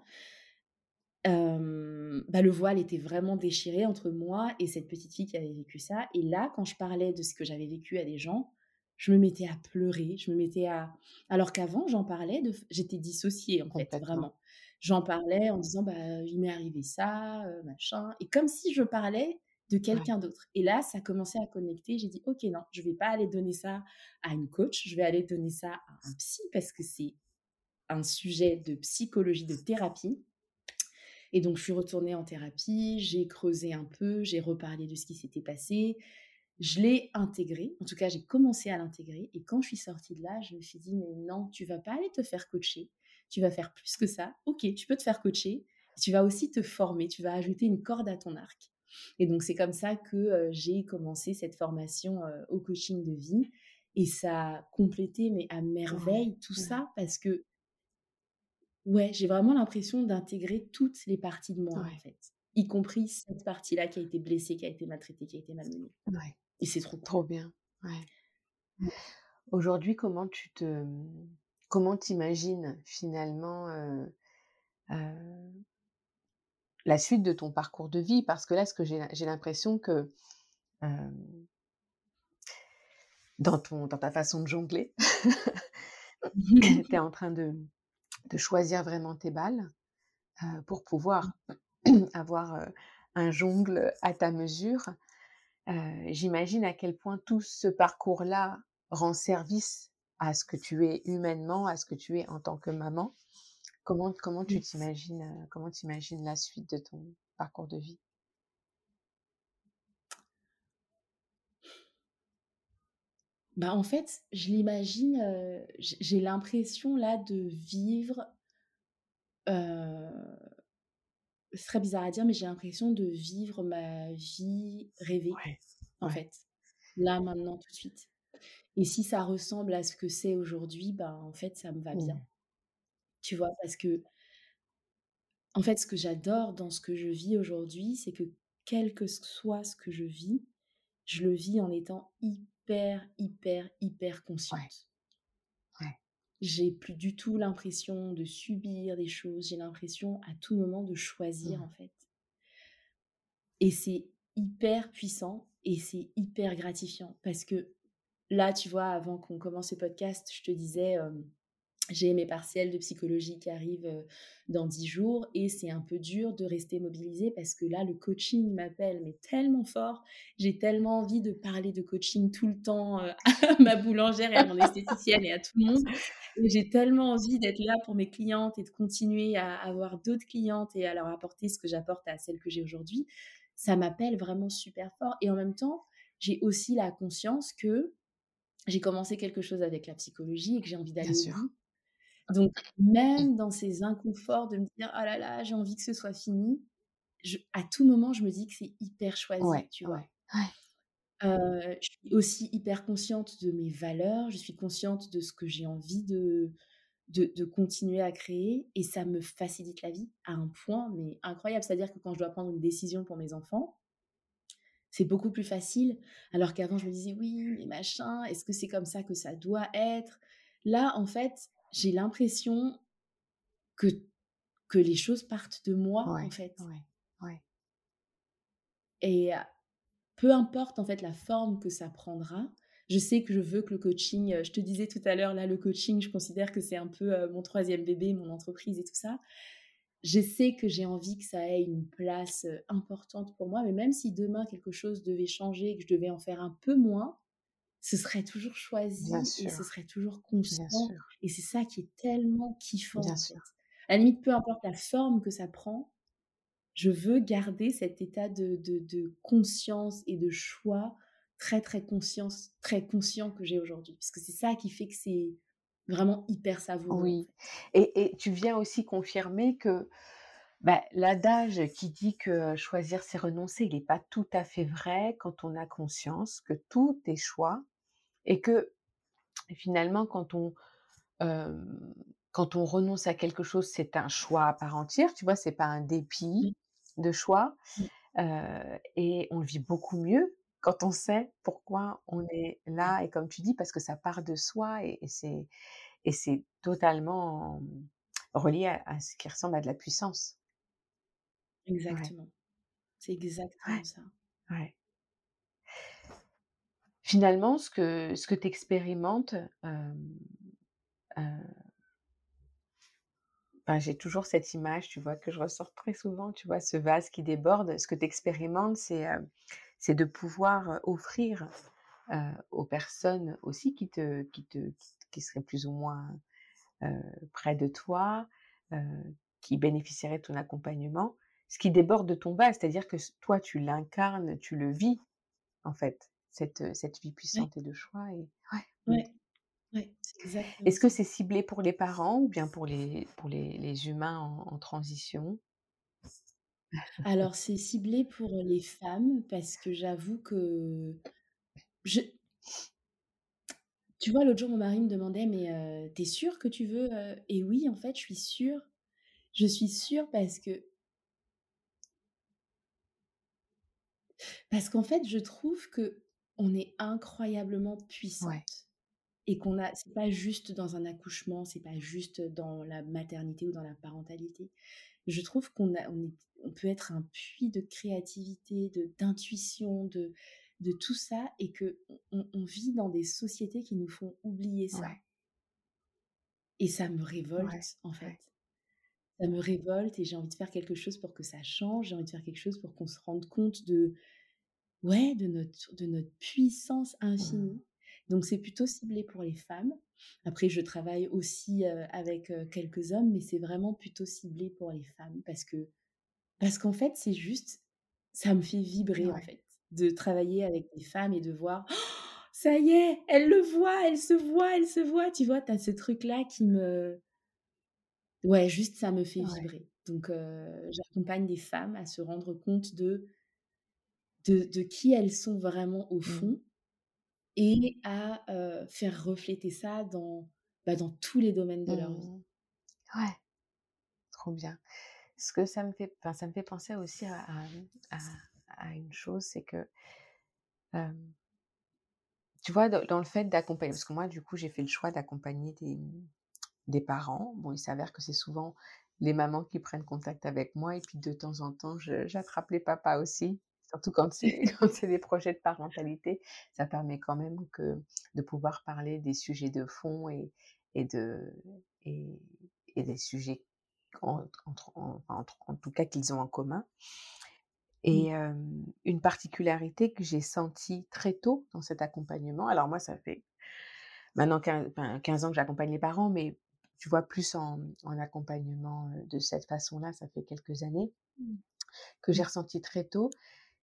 bah, le voile était vraiment déchiré entre moi et cette petite fille qui avait vécu ça. Et là, quand je parlais de ce que j'avais vécu à des gens, je me mettais à pleurer, je me mettais à... Alors qu'avant, j'en parlais, de... j'étais dissociée en fait, vraiment j'en parlais en disant bah il m'est arrivé ça, machin, et comme si je parlais de quelqu'un d'autre. Et là, ça commençait à connecter. J'ai dit ok non, je vais pas aller donner ça à une coach, je vais aller donner ça à un psy parce que c'est un sujet de psychologie, de thérapie. Et donc, je suis retournée en thérapie, j'ai creusé un peu, j'ai reparlé de ce qui s'était passé, je l'ai intégré, en tout cas, j'ai commencé à l'intégrer. Et quand je suis sortie de là, je me suis dit, mais non, tu vas pas aller te faire coacher tu vas faire plus que ça. Ok, tu peux te faire coacher. Tu vas aussi te former, tu vas ajouter une corde à ton arc. Et donc, c'est comme ça que euh, j'ai commencé cette formation euh, au coaching de vie. Et ça a complété, mais à merveille, tout ça, parce que, ouais, j'ai vraiment l'impression d'intégrer toutes les parties de moi, en fait. Y compris cette partie-là qui a été blessée, qui a été maltraitée, qui a été malmenée. Ouais. Et c'est trop, trop bien. Ouais. Aujourd'hui, comment tu te comment t'imagines finalement la suite de ton parcours de vie? Parce que là, ce que j'ai l'impression que dans, ton, dans ta façon de jongler, tu es en train de, de, choisir vraiment tes balles pour pouvoir avoir un jongle à ta mesure. J'imagine à quel point tout ce parcours-là rend service à ce que tu es humainement, à ce que tu es en tant que maman. Comment, comment tu Mmh. t'imagines, euh, comment tu imagines la suite de ton parcours de vie? Bah, en fait, je l'imagine, j'ai l'impression là de vivre, c'est très bizarre à dire, mais j'ai l'impression de vivre ma vie rêvée, Ouais, en ouais. fait. Là, maintenant, tout de suite. Et si ça ressemble à ce que c'est aujourd'hui, bah, en fait, ça me va bien. Mmh. Tu vois? Parce que En fait, ce que j'adore dans ce que je vis aujourd'hui, c'est que quel que soit ce que je vis, je le vis en étant hyper, hyper, hyper Ouais, consciente. ouais. J'ai plus du tout l'impression de subir des choses, j'ai l'impression à tout moment de choisir Mmh. en fait. Et c'est hyper puissant et c'est hyper gratifiant parce que là, tu vois, avant qu'on commence ce podcast, je te disais, j'ai mes partiels de psychologie qui arrivent, heu, dans 10 jours et c'est un peu dur de rester mobilisée parce que là, le coaching m'appelle, mais tellement fort. J'ai tellement envie de parler de coaching tout le temps, heu, à ma boulangère et à mon esthéticienne et à tout le monde j'ai tellement envie d'être là pour mes clientes et de continuer à avoir d'autres clientes et à leur apporter ce que j'apporte à celles que j'ai aujourd'hui. Ça m'appelle vraiment super fort et en même temps, j'ai aussi la conscience que j'ai commencé quelque chose avec la psychologie et que j'ai envie d'aller au sûr. bout donc même dans ces inconforts de me dire: «Ah là là, j'ai envie que ce soit fini», je à tout moment, je me dis que c'est hyper choisi, Ouais, tu vois? ouais, ouais. Heu, je suis aussi hyper consciente de mes valeurs, je suis consciente de ce que j'ai envie de de de continuer à créer et ça me facilite la vie à un point, mais incroyable. C'est-à-dire que quand je dois prendre une décision pour mes enfants, c'est beaucoup plus facile, alors qu'avant je me disais: «Oui, mais machin, est-ce que c'est comme ça que ça doit être?» là, en fait, j'ai l'impression que Que les choses partent de moi, en fait ouais, ouais. et heu, peu importe, en fait, la forme que ça prendra, je sais que je veux que le coaching, heu, je te disais tout à l'heure, là, le coaching, je considère que c'est un peu, heu, mon troisième bébé, mon entreprise et tout ça. Je sais que j'ai envie que ça ait une place, importante pour moi, mais même si demain quelque chose devait changer et que je devais en faire un peu moins, ce serait toujours choisi et ce serait toujours constant et c'est ça qui est tellement kiffant, bien en sûr. fait. À la limite, peu importe la forme que ça prend, Je veux garder cet état de de de conscience et de choix très, très conscience très conscient que j'ai aujourd'hui. Parce que c'est ça qui fait que c'est vraiment hyper savoureux, Oui et et tu viens aussi confirmer que, bah, l'adage qui dit que choisir c'est renoncer, il est pas tout à fait vrai quand on a conscience que tout est choix et que finalement quand on, quand on renonce à quelque chose, c'est un choix à part entière, tu vois? C'est pas un dépit Mmh, de choix, mmh, et on vit beaucoup mieux quand on sait pourquoi on est là et comme tu dis, parce que ça part de soi et et c'est Et c'est totalement, relié à à ce qui ressemble à de la puissance. Ouais, exactement. C'est exactement ouais, ça. ouais. Finalement, ce que ce que tu expérimentes, enfin, j'ai toujours cette image, tu vois, que je ressors très souvent, tu vois, ce vase qui déborde. Ce que tu expérimentes, c'est, de pouvoir, offrir, aux personnes aussi qui te qui te qui seraient plus ou moins, près de toi, qui bénéficieraient de ton accompagnement, ce qui déborde de ton vase. C'est-à-dire que toi, tu l'incarnes, tu le vis, en fait, cette, cette vie Ouais, puissante et de choix et ouais. Mmh. ouais, Est-ce que c'est ciblé pour les parents ou bien pour les pour les les humains en en transition? Alors c'est ciblé pour les femmes parce que j'avoue que je tu vois, l'autre jour, mon mari me demandait: «Mais, heu, tu es sûre que tu veux, heu?» et oui, en fait, je suis sûre. Je suis sûre parce que Parce qu'en fait, je trouve que on est incroyablement Ouais, puissante et qu'on a c'est pas juste dans un accouchement, c'est pas juste dans la maternité ou dans la parentalité. Je trouve qu'on a on est on peut être un puits de créativité, de d'intuition, de de tout ça et que on on vit dans des sociétés qui nous font oublier ça ouais, et ça me ouais, révolte, en fait. Ça me révolte et j'ai envie de faire quelque chose pour que ça change, j'ai envie de faire quelque chose pour qu'on se rende compte de Ouais, de notre de notre puissance Mmh. infinie. Donc c'est plutôt ciblé pour les femmes Après, je travaille aussi avec quelques hommes, mais c'est vraiment plutôt ciblé pour les femmes parce que parce qu'en fait, c'est juste, ça me fait vibrer en fait de travailler avec des femmes et de voir, «Oh, ça y est, elle le voit, elle se voit, elle se voit. Tu vois, tu as ce truc-là qui me... Ouais, juste ça me fait vibrer. Donc, j'accompagne des femmes à se rendre compte de, de, de qui elles sont vraiment au mmh. fond et à faire refléter ça dans, bah, dans tous les domaines de leur vie. Mmh. Ouais, trop bien. Ce que ça me fait, ça me fait penser aussi à, à, une chose, c'est que, tu vois, dans, le fait d'accompagner, parce que moi, du coup, j'ai fait le choix d'accompagner des, des parents. Bon, il s'avère que c'est souvent les mamans qui prennent contact avec moi, et puis de temps en temps, j'attrape les papas aussi surtout quand c'est des projets de parentalité, ça permet quand même que, de pouvoir parler des sujets de fond et, et, de, et, des sujets en, en, tout cas qu'ils ont en commun. Et une particularité que j'ai sentie très tôt dans cet accompagnement, alors moi ça fait maintenant 15, 15 ans que j'accompagne les parents, mais tu vois plus en, en accompagnement de cette façon-là, ça fait quelques années, mmh. que j'ai ressenti très tôt,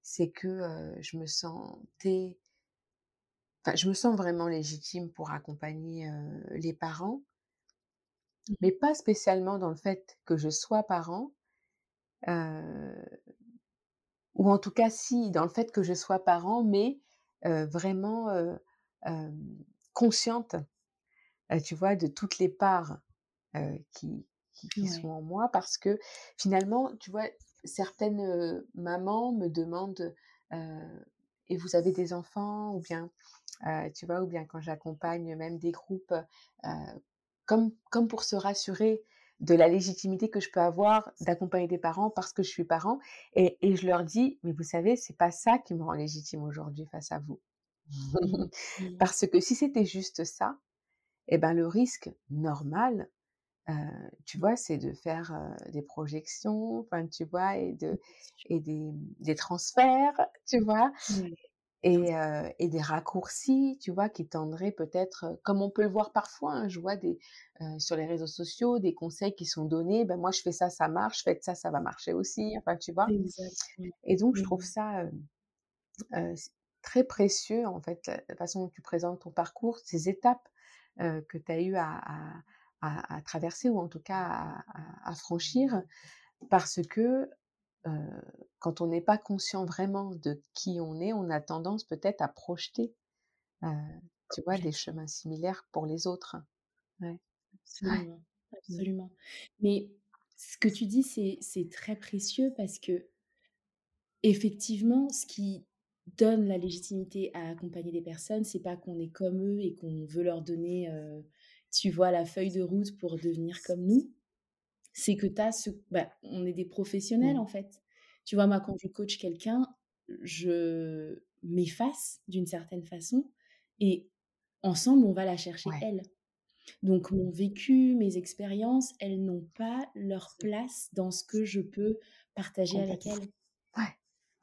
c'est que je me sentais, enfin, je me sens vraiment légitime pour accompagner les parents, mmh. mais pas spécialement dans le fait que je sois parent, ou en tout cas si dans le fait que je sois parent, mais vraiment consciente, tu vois, de toutes les parts qui, qui, sont en moi, parce que finalement, tu vois, certaines mamans me demandent et vous avez des enfants ou bien tu vois ou bien quand j'accompagne même des groupes comme comme pour se rassurer de la légitimité que je peux avoir d'accompagner des parents parce que je suis parent et, et je leur dis mais vous savez c'est pas ça qui me rend légitime aujourd'hui face à vous. Mmh. Parce que si c'était juste ça et eh ben le risque normal tu vois, c'est de faire des projections, enfin, tu vois, et, de, et des, des transferts, tu vois, et, et, des raccourcis, tu vois, qui tendraient peut-être, comme on peut le voir parfois, hein, je vois des, sur les réseaux sociaux, des conseils qui sont donnés, ben moi je fais ça, ça marche, faites ça, ça va marcher aussi, enfin, tu vois. Et donc, je trouve ça très précieux, en fait, la façon dont tu présentes ton parcours, ces étapes que tu as eu à à, traverser ou en tout cas à, franchir parce que quand on n'est pas conscient vraiment de qui on est, on a tendance peut-être à projeter, tu vois, des chemins similaires pour les autres. Ouais. Absolument, absolument. Mais ce que tu dis, c'est très précieux parce que effectivement, ce qui donne la légitimité à accompagner des personnes, c'est pas qu'on est comme eux et qu'on veut leur donner tu vois la feuille de route pour devenir comme nous, c'est que tu as ce. Bah, on est des professionnels mmh. en fait. Tu vois, moi, quand je coach quelqu'un, je m'efface d'une certaine façon et ensemble, on va la chercher elle. Donc, mon vécu, mes expériences, elles n'ont pas leur place dans ce que je peux partager avec elle. Ouais.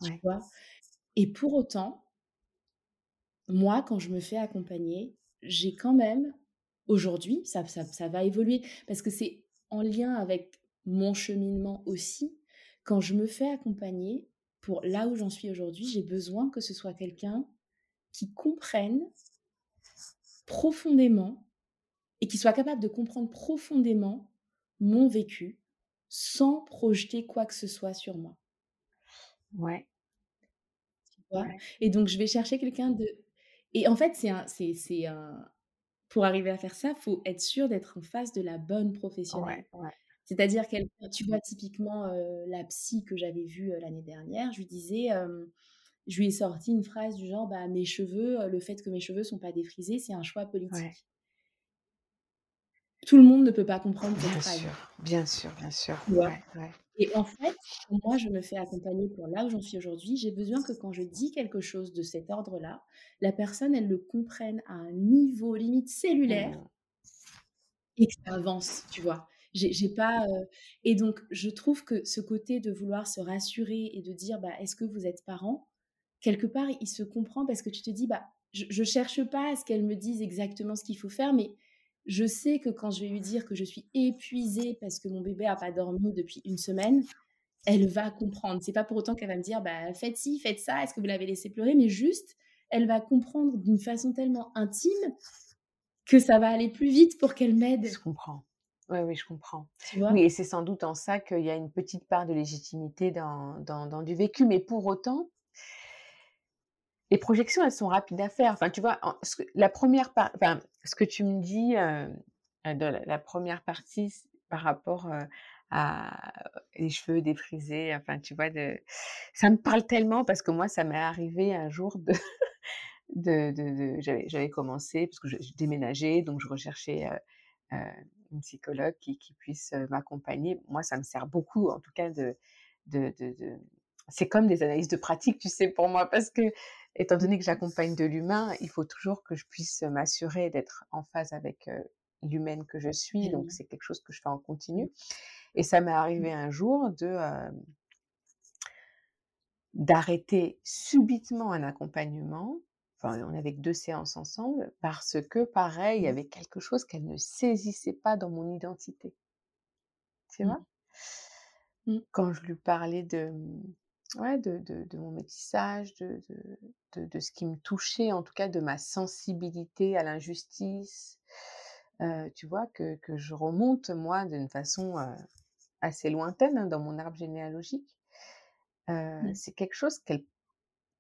Tu vois? Et pour autant, moi, quand je me fais accompagner, j'ai quand même aujourd'hui, ça, ça, va évoluer parce que c'est en lien avec mon cheminement aussi. Quand je me fais accompagner pour là où j'en suis aujourd'hui, j'ai besoin que ce soit quelqu'un qui comprenne profondément et qui soit capable de comprendre profondément mon vécu sans projeter quoi que ce soit sur moi. Ouais. Et donc, je vais chercher quelqu'un de. Et en fait, c'est un, c'est, un, pour arriver à faire ça, faut être sûr d'être en face de la bonne professionnelle. C'est-à-dire qu'elle, tu vois typiquement euh, la psy que j'avais vue euh, l'année dernière, je lui disais, je lui ai sorti une phrase du genre, bah mes cheveux, euh, le fait que mes cheveux sont pas défrisés, c'est un choix politique. Tout le monde ne peut pas comprendre cette bien phrase. Sûr, bien sûr, bien sûr. Et en fait, moi, je me fais accompagner pour là où j'en suis aujourd'hui. J'ai besoin que quand je dis quelque chose de cet ordre-là, la personne, elle le comprenne à un niveau limite cellulaire mmh. et que ça avance, tu vois. J'ai pas. Euh, et donc, je trouve que ce côté de vouloir se rassurer et de dire, bah, est-ce que vous êtes parent? Quelque part, il se comprend parce que tu te dis, bah, je, je cherche pas à ce qu'elle me dise exactement ce qu'il faut faire, mais je sais que quand je vais lui dire que je suis épuisée parce que mon bébé a pas dormi depuis une semaine, elle va comprendre. C'est pas pour autant qu'elle va me dire bah faites ci, faites ça, est-ce que vous l'avez laissé pleurer, mais juste elle va comprendre d'une façon tellement intime que ça va aller plus vite pour qu'elle m'aide. Je comprends. Oui, oui, je comprends. oui, et c'est sans doute en ça qu'il y a une petite part de légitimité dans, dans, du vécu, mais pour autant, les projections, elles sont rapides à faire. Enfin, tu vois, la première enfin, ce que tu me dis euh, la, première partie par rapport euh, à les cheveux défrisés, enfin, tu vois, ça me parle tellement parce que moi, ça m'est arrivé un jour de, j'avais commencé parce que je, déménageais, donc je recherchais euh, une psychologue qui, puisse m'accompagner. Moi, ça me sert beaucoup, en tout cas, de, c'est comme des analyses de pratique, tu sais, pour moi, parce que, étant donné que j'accompagne de l'humain, il faut toujours que je puisse m'assurer d'être en phase avec l'humaine que je suis. Donc, c'est quelque chose que je fais en continu. Et ça m'est arrivé un jour de d'arrêter subitement un accompagnement enfin, on avait deux séances ensemble, parce que, pareil, il y mmh. avait quelque chose qu'elle ne saisissait pas dans mon identité. Tu mmh. vois? Mmh. Quand je lui parlais de, ouais, de, de, mon métissage, de, de, de, ce qui me touchait, en tout cas de ma sensibilité à l'injustice, euh, tu vois, que, que, je remonte, moi, d'une façon euh, assez lointaine hein, dans mon arbre généalogique. Euh, c'est quelque chose qu'elle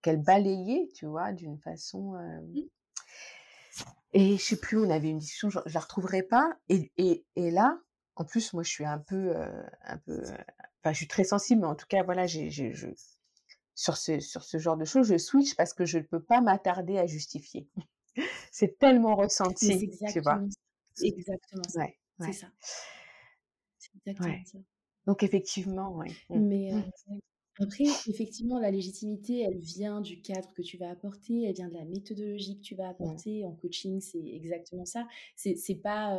qu'elle balayait, tu vois, d'une façon. Mmh. Et je sais plus, on avait une discussion, je, ne la retrouverai pas. Et, et, et, là, en plus, moi, je suis un peu, un peu, enfin, je suis très sensible, mais en tout cas, voilà, j'ai, je, sur ce, sur ce genre de choses, je switch parce que je ne peux pas m'attarder à justifier. c'est tellement ressenti, tu vois. Exactement ça. C'est ça. C'est exactement ça. Donc effectivement, oui. Mmh. Mais mmh. Après, effectivement, la légitimité, elle vient du cadre que tu vas apporter, elle vient de la méthodologie que tu vas apporter. En coaching, c'est exactement ça. C'est, c'est pas.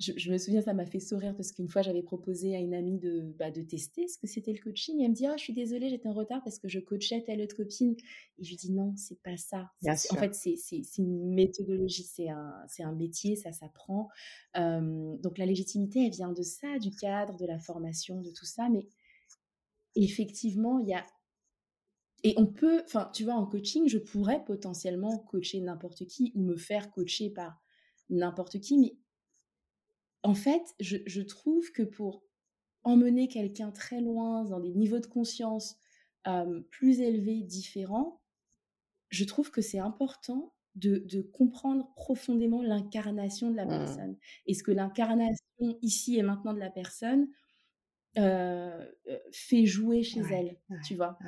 Je, me souviens, ça m'a fait sourire parce qu'une fois, j'avais proposé à une amie de, bah, de tester ce que c'était le coaching. elle me dit oh, Je suis désolée, j'étais en retard parce que je coachais telle autre copine. Et je lui dis Non, c'est pas ça. en fait, c'est, une méthodologie, c'est un, c'est un métier, ça s'apprend. donc, la légitimité, elle vient de ça, du cadre, de la formation, de tout ça. Mais effectivement, il y a. Et on peut, enfin, tu vois, en coaching, je pourrais potentiellement coacher n'importe qui ou me faire coacher par n'importe qui, mais en fait, je, trouve que pour emmener quelqu'un très loin dans des niveaux de conscience plus élevés, différents, je trouve que c'est important de, comprendre profondément l'incarnation de la mmh. personne. Est-ce que l'incarnation ici et maintenant de la personne, fait jouer chez elle, tu vois?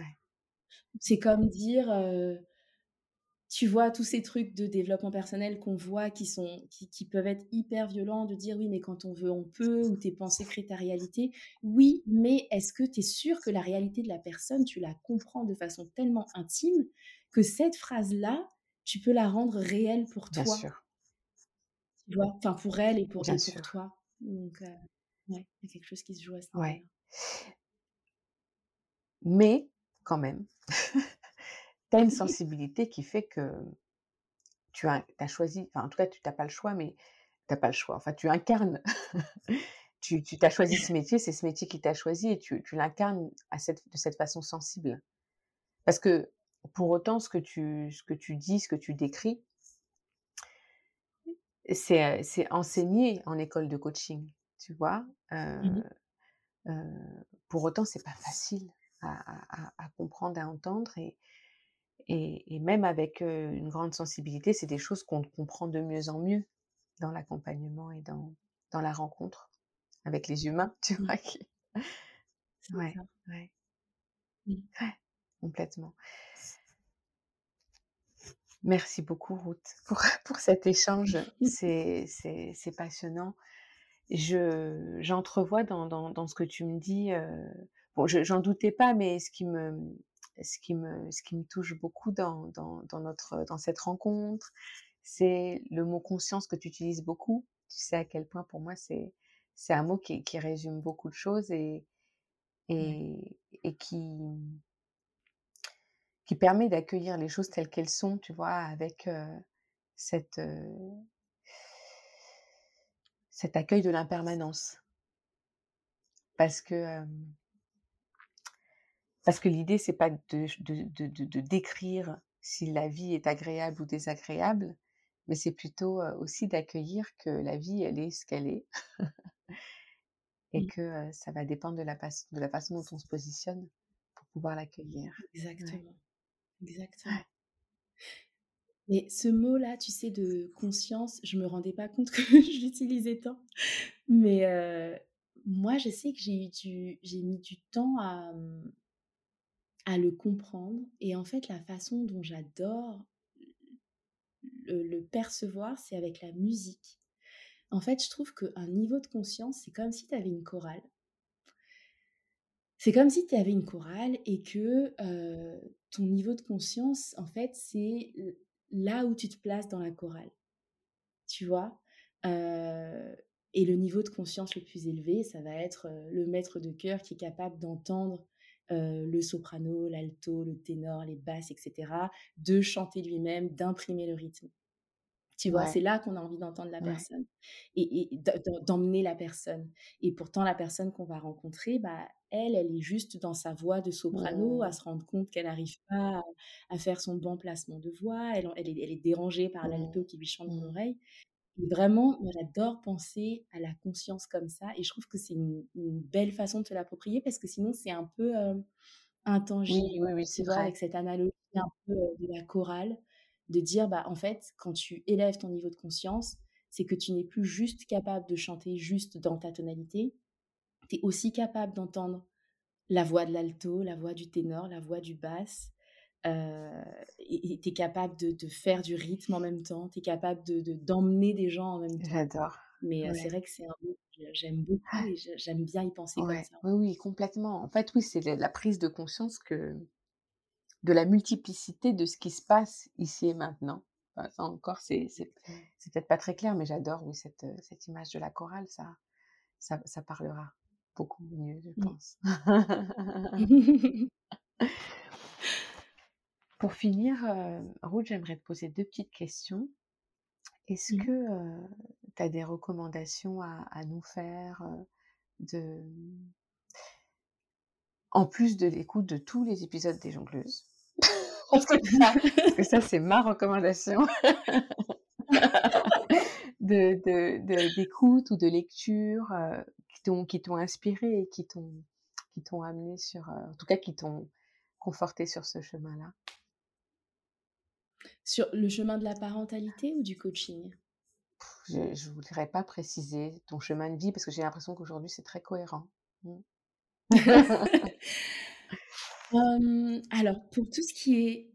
C'est comme dire, tu vois, tous ces trucs de développement personnel qu'on voit qui, sont, qui, peuvent être hyper violents, de dire oui, mais quand on veut, on peut, ou tes pensées créent ta réalité. Oui, mais est-ce que tu es sûr que la réalité de la personne, tu la comprends de façon tellement intime que cette phrase-là, tu peux la rendre réelle pour toi? Bien sûr. Tu vois, enfin pour elle et pour, pour toi. Donc, Ouais, il y a quelque chose qui se joue à ce moment-là. Mais, quand même, tu as une sensibilité qui fait que tu as, as choisi, enfin, en tout cas, tu n'as pas le choix, mais tu n'as pas le choix. Enfin, tu incarnes, tu t'as choisi ce métier, c'est ce métier qui t'a choisi et tu, tu l'incarnes de cette façon sensible. Parce que, pour autant, ce que tu, ce que tu dis, ce que tu décris, c'est enseigné en école de coaching tu vois. Mmh pour autant, c'est pas facile à, comprendre, à entendre. Et, et, même avec une grande sensibilité, c'est des choses qu'on comprend de mieux en mieux dans l'accompagnement et dans, dans la rencontre avec les humains, tu mmh. vois. Qui... Ouais, ouais. Mmh. ouais, complètement. Merci beaucoup, Ruth, pour, pour cet échange. C'est passionnant je j'entrevois dans, dans, dans, ce que tu me dis. Euh, bon, j'en doutais pas, mais ce qui me ce qui me ce qui me touche beaucoup dans, dans, dans notre dans cette rencontre, c'est le mot conscience que tu utilises beaucoup. Tu sais à quel point pour moi c'est c'est un mot qui, qui résume beaucoup de choses et et, et qui qui permet d'accueillir les choses telles qu'elles sont, tu vois, avec euh, cette euh, cet accueil de l'impermanence. Parce que, parce que l'idée, c'est pas de, de, de, de, décrire si la vie est agréable ou désagréable, mais c'est plutôt aussi d'accueillir que la vie, elle est ce qu'elle est. et que ça va dépendre de la, de la façon dont on se positionne pour pouvoir l'accueillir. Exactement. Exactement. Mais ce mot-là, tu sais, de conscience, je me rendais pas compte que je l'utilisais tant. Mais moi, je sais que j'ai du, j'ai mis du temps à, mmh, à le comprendre. Et en fait, la façon dont j'adore le, percevoir, c'est avec la musique. En fait, je trouve qu'un niveau de conscience, c'est comme si tu avais une chorale. C'est comme si tu avais une chorale et que ton niveau de conscience, en fait, c'est là où tu te places dans la chorale. Tu vois? Et le niveau de conscience le plus élevé, ça va être le maître de chœur qui est capable d'entendre le soprano, l'alto, le ténor, les basses, etc., de chanter lui-même, d'imprimer le rythme. Tu vois, c'est là qu'on a envie d'entendre la personne et, d'emmener la personne. Et pourtant, la personne qu'on va rencontrer, bah, elle, elle est juste dans sa voix de soprano, à mmh. se rendre compte qu'elle n'arrive pas à, faire son bon placement de voix. Elle, elle, est, dérangée par l'alto mmh. qui lui chante dans mmh. l'oreille. Et vraiment, j'adore penser à la conscience comme ça. Et je trouve que c'est une, belle façon de se l'approprier parce que sinon, c'est un peu intangible. Oui, oui, c'est vrai. Avec cette analogie un peu de la chorale de dire, bah, en fait, quand tu élèves ton niveau de conscience, c'est que tu n'es plus juste capable de chanter juste dans ta tonalité, tu es aussi capable d'entendre la voix de l'alto, la voix du ténor, la voix du basse, euh, et tu es capable de, faire du rythme en même temps, tu es capable d'emmener de, d'emmener des gens en même temps. J'adore. Mais euh, c'est vrai que c'est un mot que j'aime beaucoup ah. et j'aime bien y penser comme ça. Oui, oui, complètement. En fait, oui, c'est la prise de conscience que, de la multiplicité de ce qui se passe ici et maintenant. ça encore, c'est peut-être pas très clair, mais j'adore oui, cette, cette, image de la chorale, ça, ça, parlera beaucoup mieux, je pense. Pour finir, euh, Ruth, j'aimerais te poser deux petites questions. Est-ce mmh. que tu as des recommandations à, nous faire de... en plus de l'écoute de tous les épisodes des jongleuses? Parce que ça, c'est ma recommandation de, d'écoute ou de lecture euh, qui t'ont qui t'ont inspiré et qui t'ont qui t'ont amené sur euh, en tout cas qui t'ont conforté sur ce chemin-là. Sur le chemin de la parentalité ou du coaching? Je ne voudrais pas préciser ton chemin de vie parce que j'ai l'impression qu'aujourd'hui c'est très cohérent. Mmh. alors, pour tout ce qui est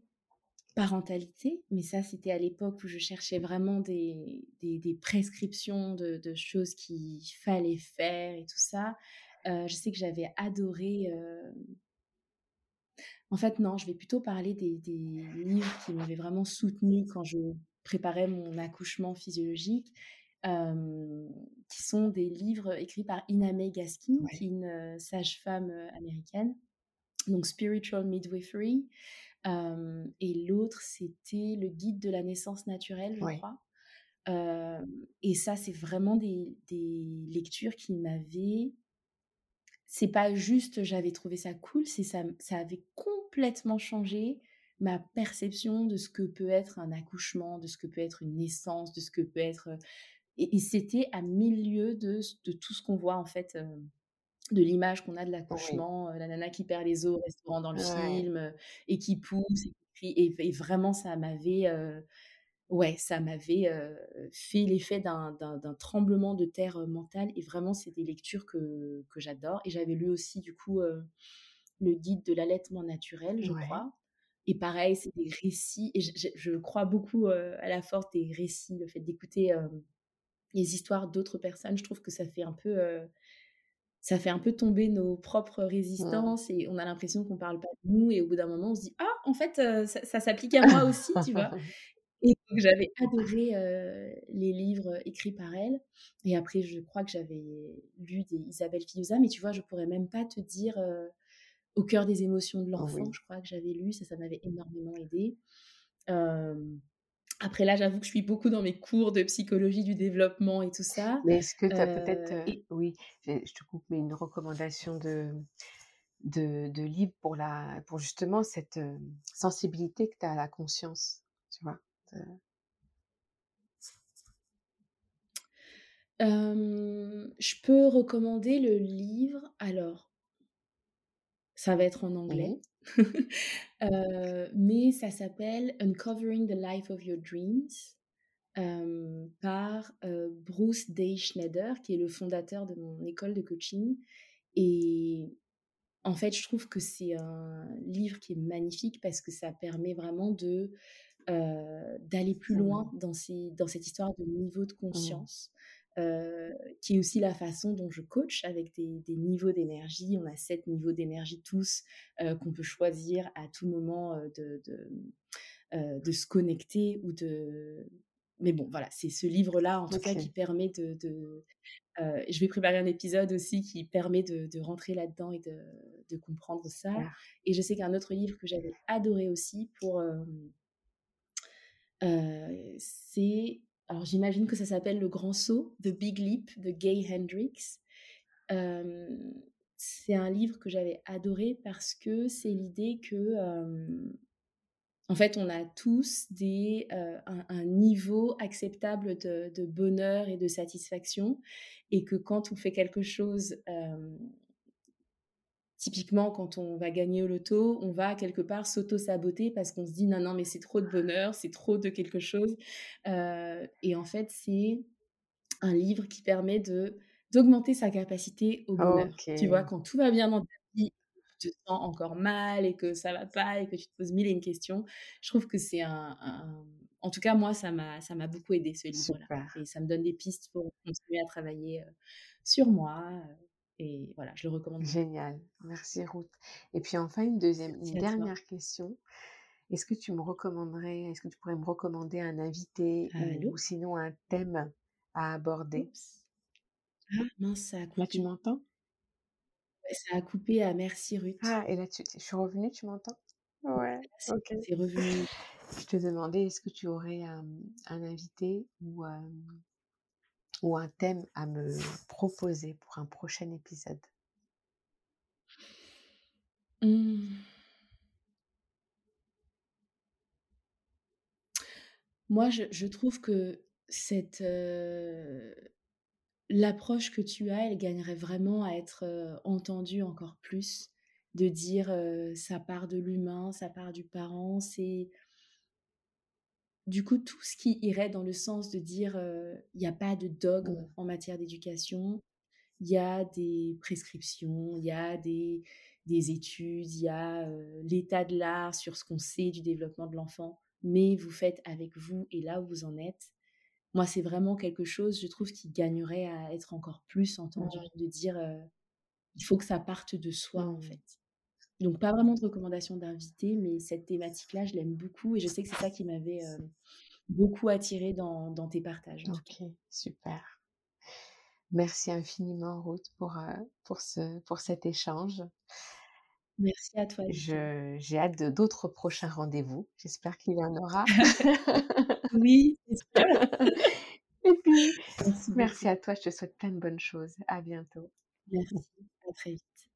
parentalité, mais ça, c'était à l'époque où je cherchais vraiment des, des, prescriptions de, choses qu'il fallait faire et tout ça. je sais que j'avais adoré. En fait, non, je vais plutôt parler des, livres qui m'avaient vraiment soutenue quand je préparais mon accouchement physiologique. qui sont des livres écrits par Iname Gaskin, qui est une sage-femme américaine donc Spiritual Midwifery. et l'autre, c'était le guide de la naissance naturelle, je crois. et ça, c'est vraiment des, lectures qui m'avaient. C'est pas juste j'avais trouvé ça cool, c'est ça, ça avait complètement changé ma perception de ce que peut être un accouchement, de ce que peut être une naissance, de ce que peut être. Et, c'était à milieu de, de tout ce qu'on voit en fait de l'image qu'on a de l'accouchement, la nana qui perd les os au restaurant dans le film et qui pousse et qui crie. Et, vraiment, ça m'avait, ouais, ça m'avait fait l'effet d'un, tremblement de terre mental. Et vraiment, c'est des lectures que, que j'adore. Et j'avais lu aussi, du coup, le guide de l'allaitement naturel, je crois. Et pareil, c'est des récits. Et je, je crois beaucoup à la force des récits, le fait d'écouter les histoires d'autres personnes. Je trouve que ça fait un peu ça fait un peu tomber nos propres résistances et on a l'impression qu'on parle pas de nous et au bout d'un moment on se dit ah en fait ça, s'applique à moi aussi tu vois et donc j'avais adoré les livres écrits par elle et après je crois que j'avais lu des Isabelle Fioza mais tu vois je pourrais même pas te dire au cœur des émotions de l'enfant je crois que j'avais lu ça ça m'avait énormément aidé après là, j'avoue que je suis beaucoup dans mes cours de psychologie du développement et tout ça. Mais est-ce que tu as peut-être, oui, je te coupe, mais une recommandation de, de, de livre pour, la, pour justement cette sensibilité que tu as à la conscience, tu vois je peux recommander le livre. Alors, ça va être en anglais, mais ça s'appelle Uncovering the Life of Your Dreams par Bruce Day Schneider, qui est le fondateur de mon école de coaching. Et en fait, je trouve que c'est un livre qui est magnifique parce que ça permet vraiment de d'aller plus loin dans, ces, dans cette histoire de niveau de mmh. Euh, qui est aussi la façon dont je coach avec des, niveaux d'énergie. On a sept niveaux d'énergie tous euh, qu'on peut choisir à tout moment euh, de, de, se connecter ou de... Mais bon, voilà, c'est ce livre-là, en tout cas, qui permet de... je vais préparer un épisode aussi qui permet de, rentrer là-dedans et de, comprendre ça. Et je sais qu'un autre livre que j'avais adoré aussi pour... c'est alors j'imagine que ça s'appelle Le Grand Saut, The Big Leap de Gay Hendricks. c'est un livre que j'avais adoré parce que c'est l'idée que, en fait, on a tous des, un, niveau acceptable de, bonheur et de satisfaction, et que quand on fait quelque chose Typiquement, quand on va gagner au loto, on va quelque part s'auto-saboter parce qu'on se dit non, non, mais c'est trop de bonheur, c'est trop de quelque chose. Euh, et en fait, c'est un livre qui permet de d'augmenter sa capacité au bonheur. Tu vois, quand tout va bien dans ta vie, tu te sens encore mal et que ça va pas et que tu te poses mille et une questions, je trouve que c'est un, En tout cas, moi, ça m'a ça m'a beaucoup aidé ce livre-là. Et ça me donne des pistes pour continuer à travailler euh, sur moi. Euh, et voilà, je le recommande. Génial, merci Ruth. Et puis enfin, une deuxième, une dernière question. Est-ce que tu me recommanderais, est-ce que tu pourrais me recommander un invité ou, sinon un thème à aborder? Ah mince, ça a coupé. Là, tu m'entends? Ça a coupé à merci Ruth. Ah, et là, tu, je suis revenue, tu m'entends? Ouais, ok. C'est revenu. Je te demandais, est-ce que tu aurais un, un invité ou ou un thème à me proposer pour un prochain épisode? Mmh. Moi, je, trouve que cette l'approche que tu as, elle gagnerait vraiment à être entendue encore plus, de dire ça part de l'humain, ça part du parent, c'est du coup, tout ce qui irait dans le sens de dire il n'y a pas de dogme en matière d'éducation, il y a des prescriptions, il y a des, des études, il y a l'état de l'art sur ce qu'on sait du développement de l'enfant, mais vous faites avec vous et là où vous en êtes. Moi, c'est vraiment quelque chose, je trouve, qui gagnerait à être encore plus entendu, de dire il faut que ça parte de soi, en fait. Donc, pas vraiment de recommandation d'invité, mais cette thématique-là, je l'aime beaucoup et je sais que c'est ça qui m'avait beaucoup attiré dans, tes partages. Ok, super. Merci infiniment, Ruth, pour, pour, ce, pour cet échange. Merci à toi. J'ai hâte d'autres prochains rendez-vous. J'espère qu'il y en aura. oui, j'espère. Et puis, merci, merci à toi. Je te souhaite plein de bonnes choses. À bientôt. Merci. À très vite.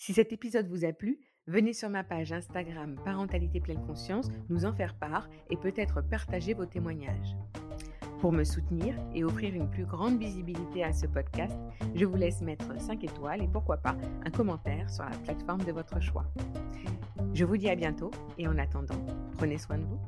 Si cet épisode vous a plu, venez sur ma page Instagram Parentalité Pleine Conscience nous en faire part et peut-être partager vos témoignages. Pour me soutenir et offrir une plus grande visibilité à ce podcast, je vous laisse mettre 5 étoiles et pourquoi pas un commentaire sur la plateforme de votre choix. Je vous dis à bientôt et en attendant, prenez soin de vous.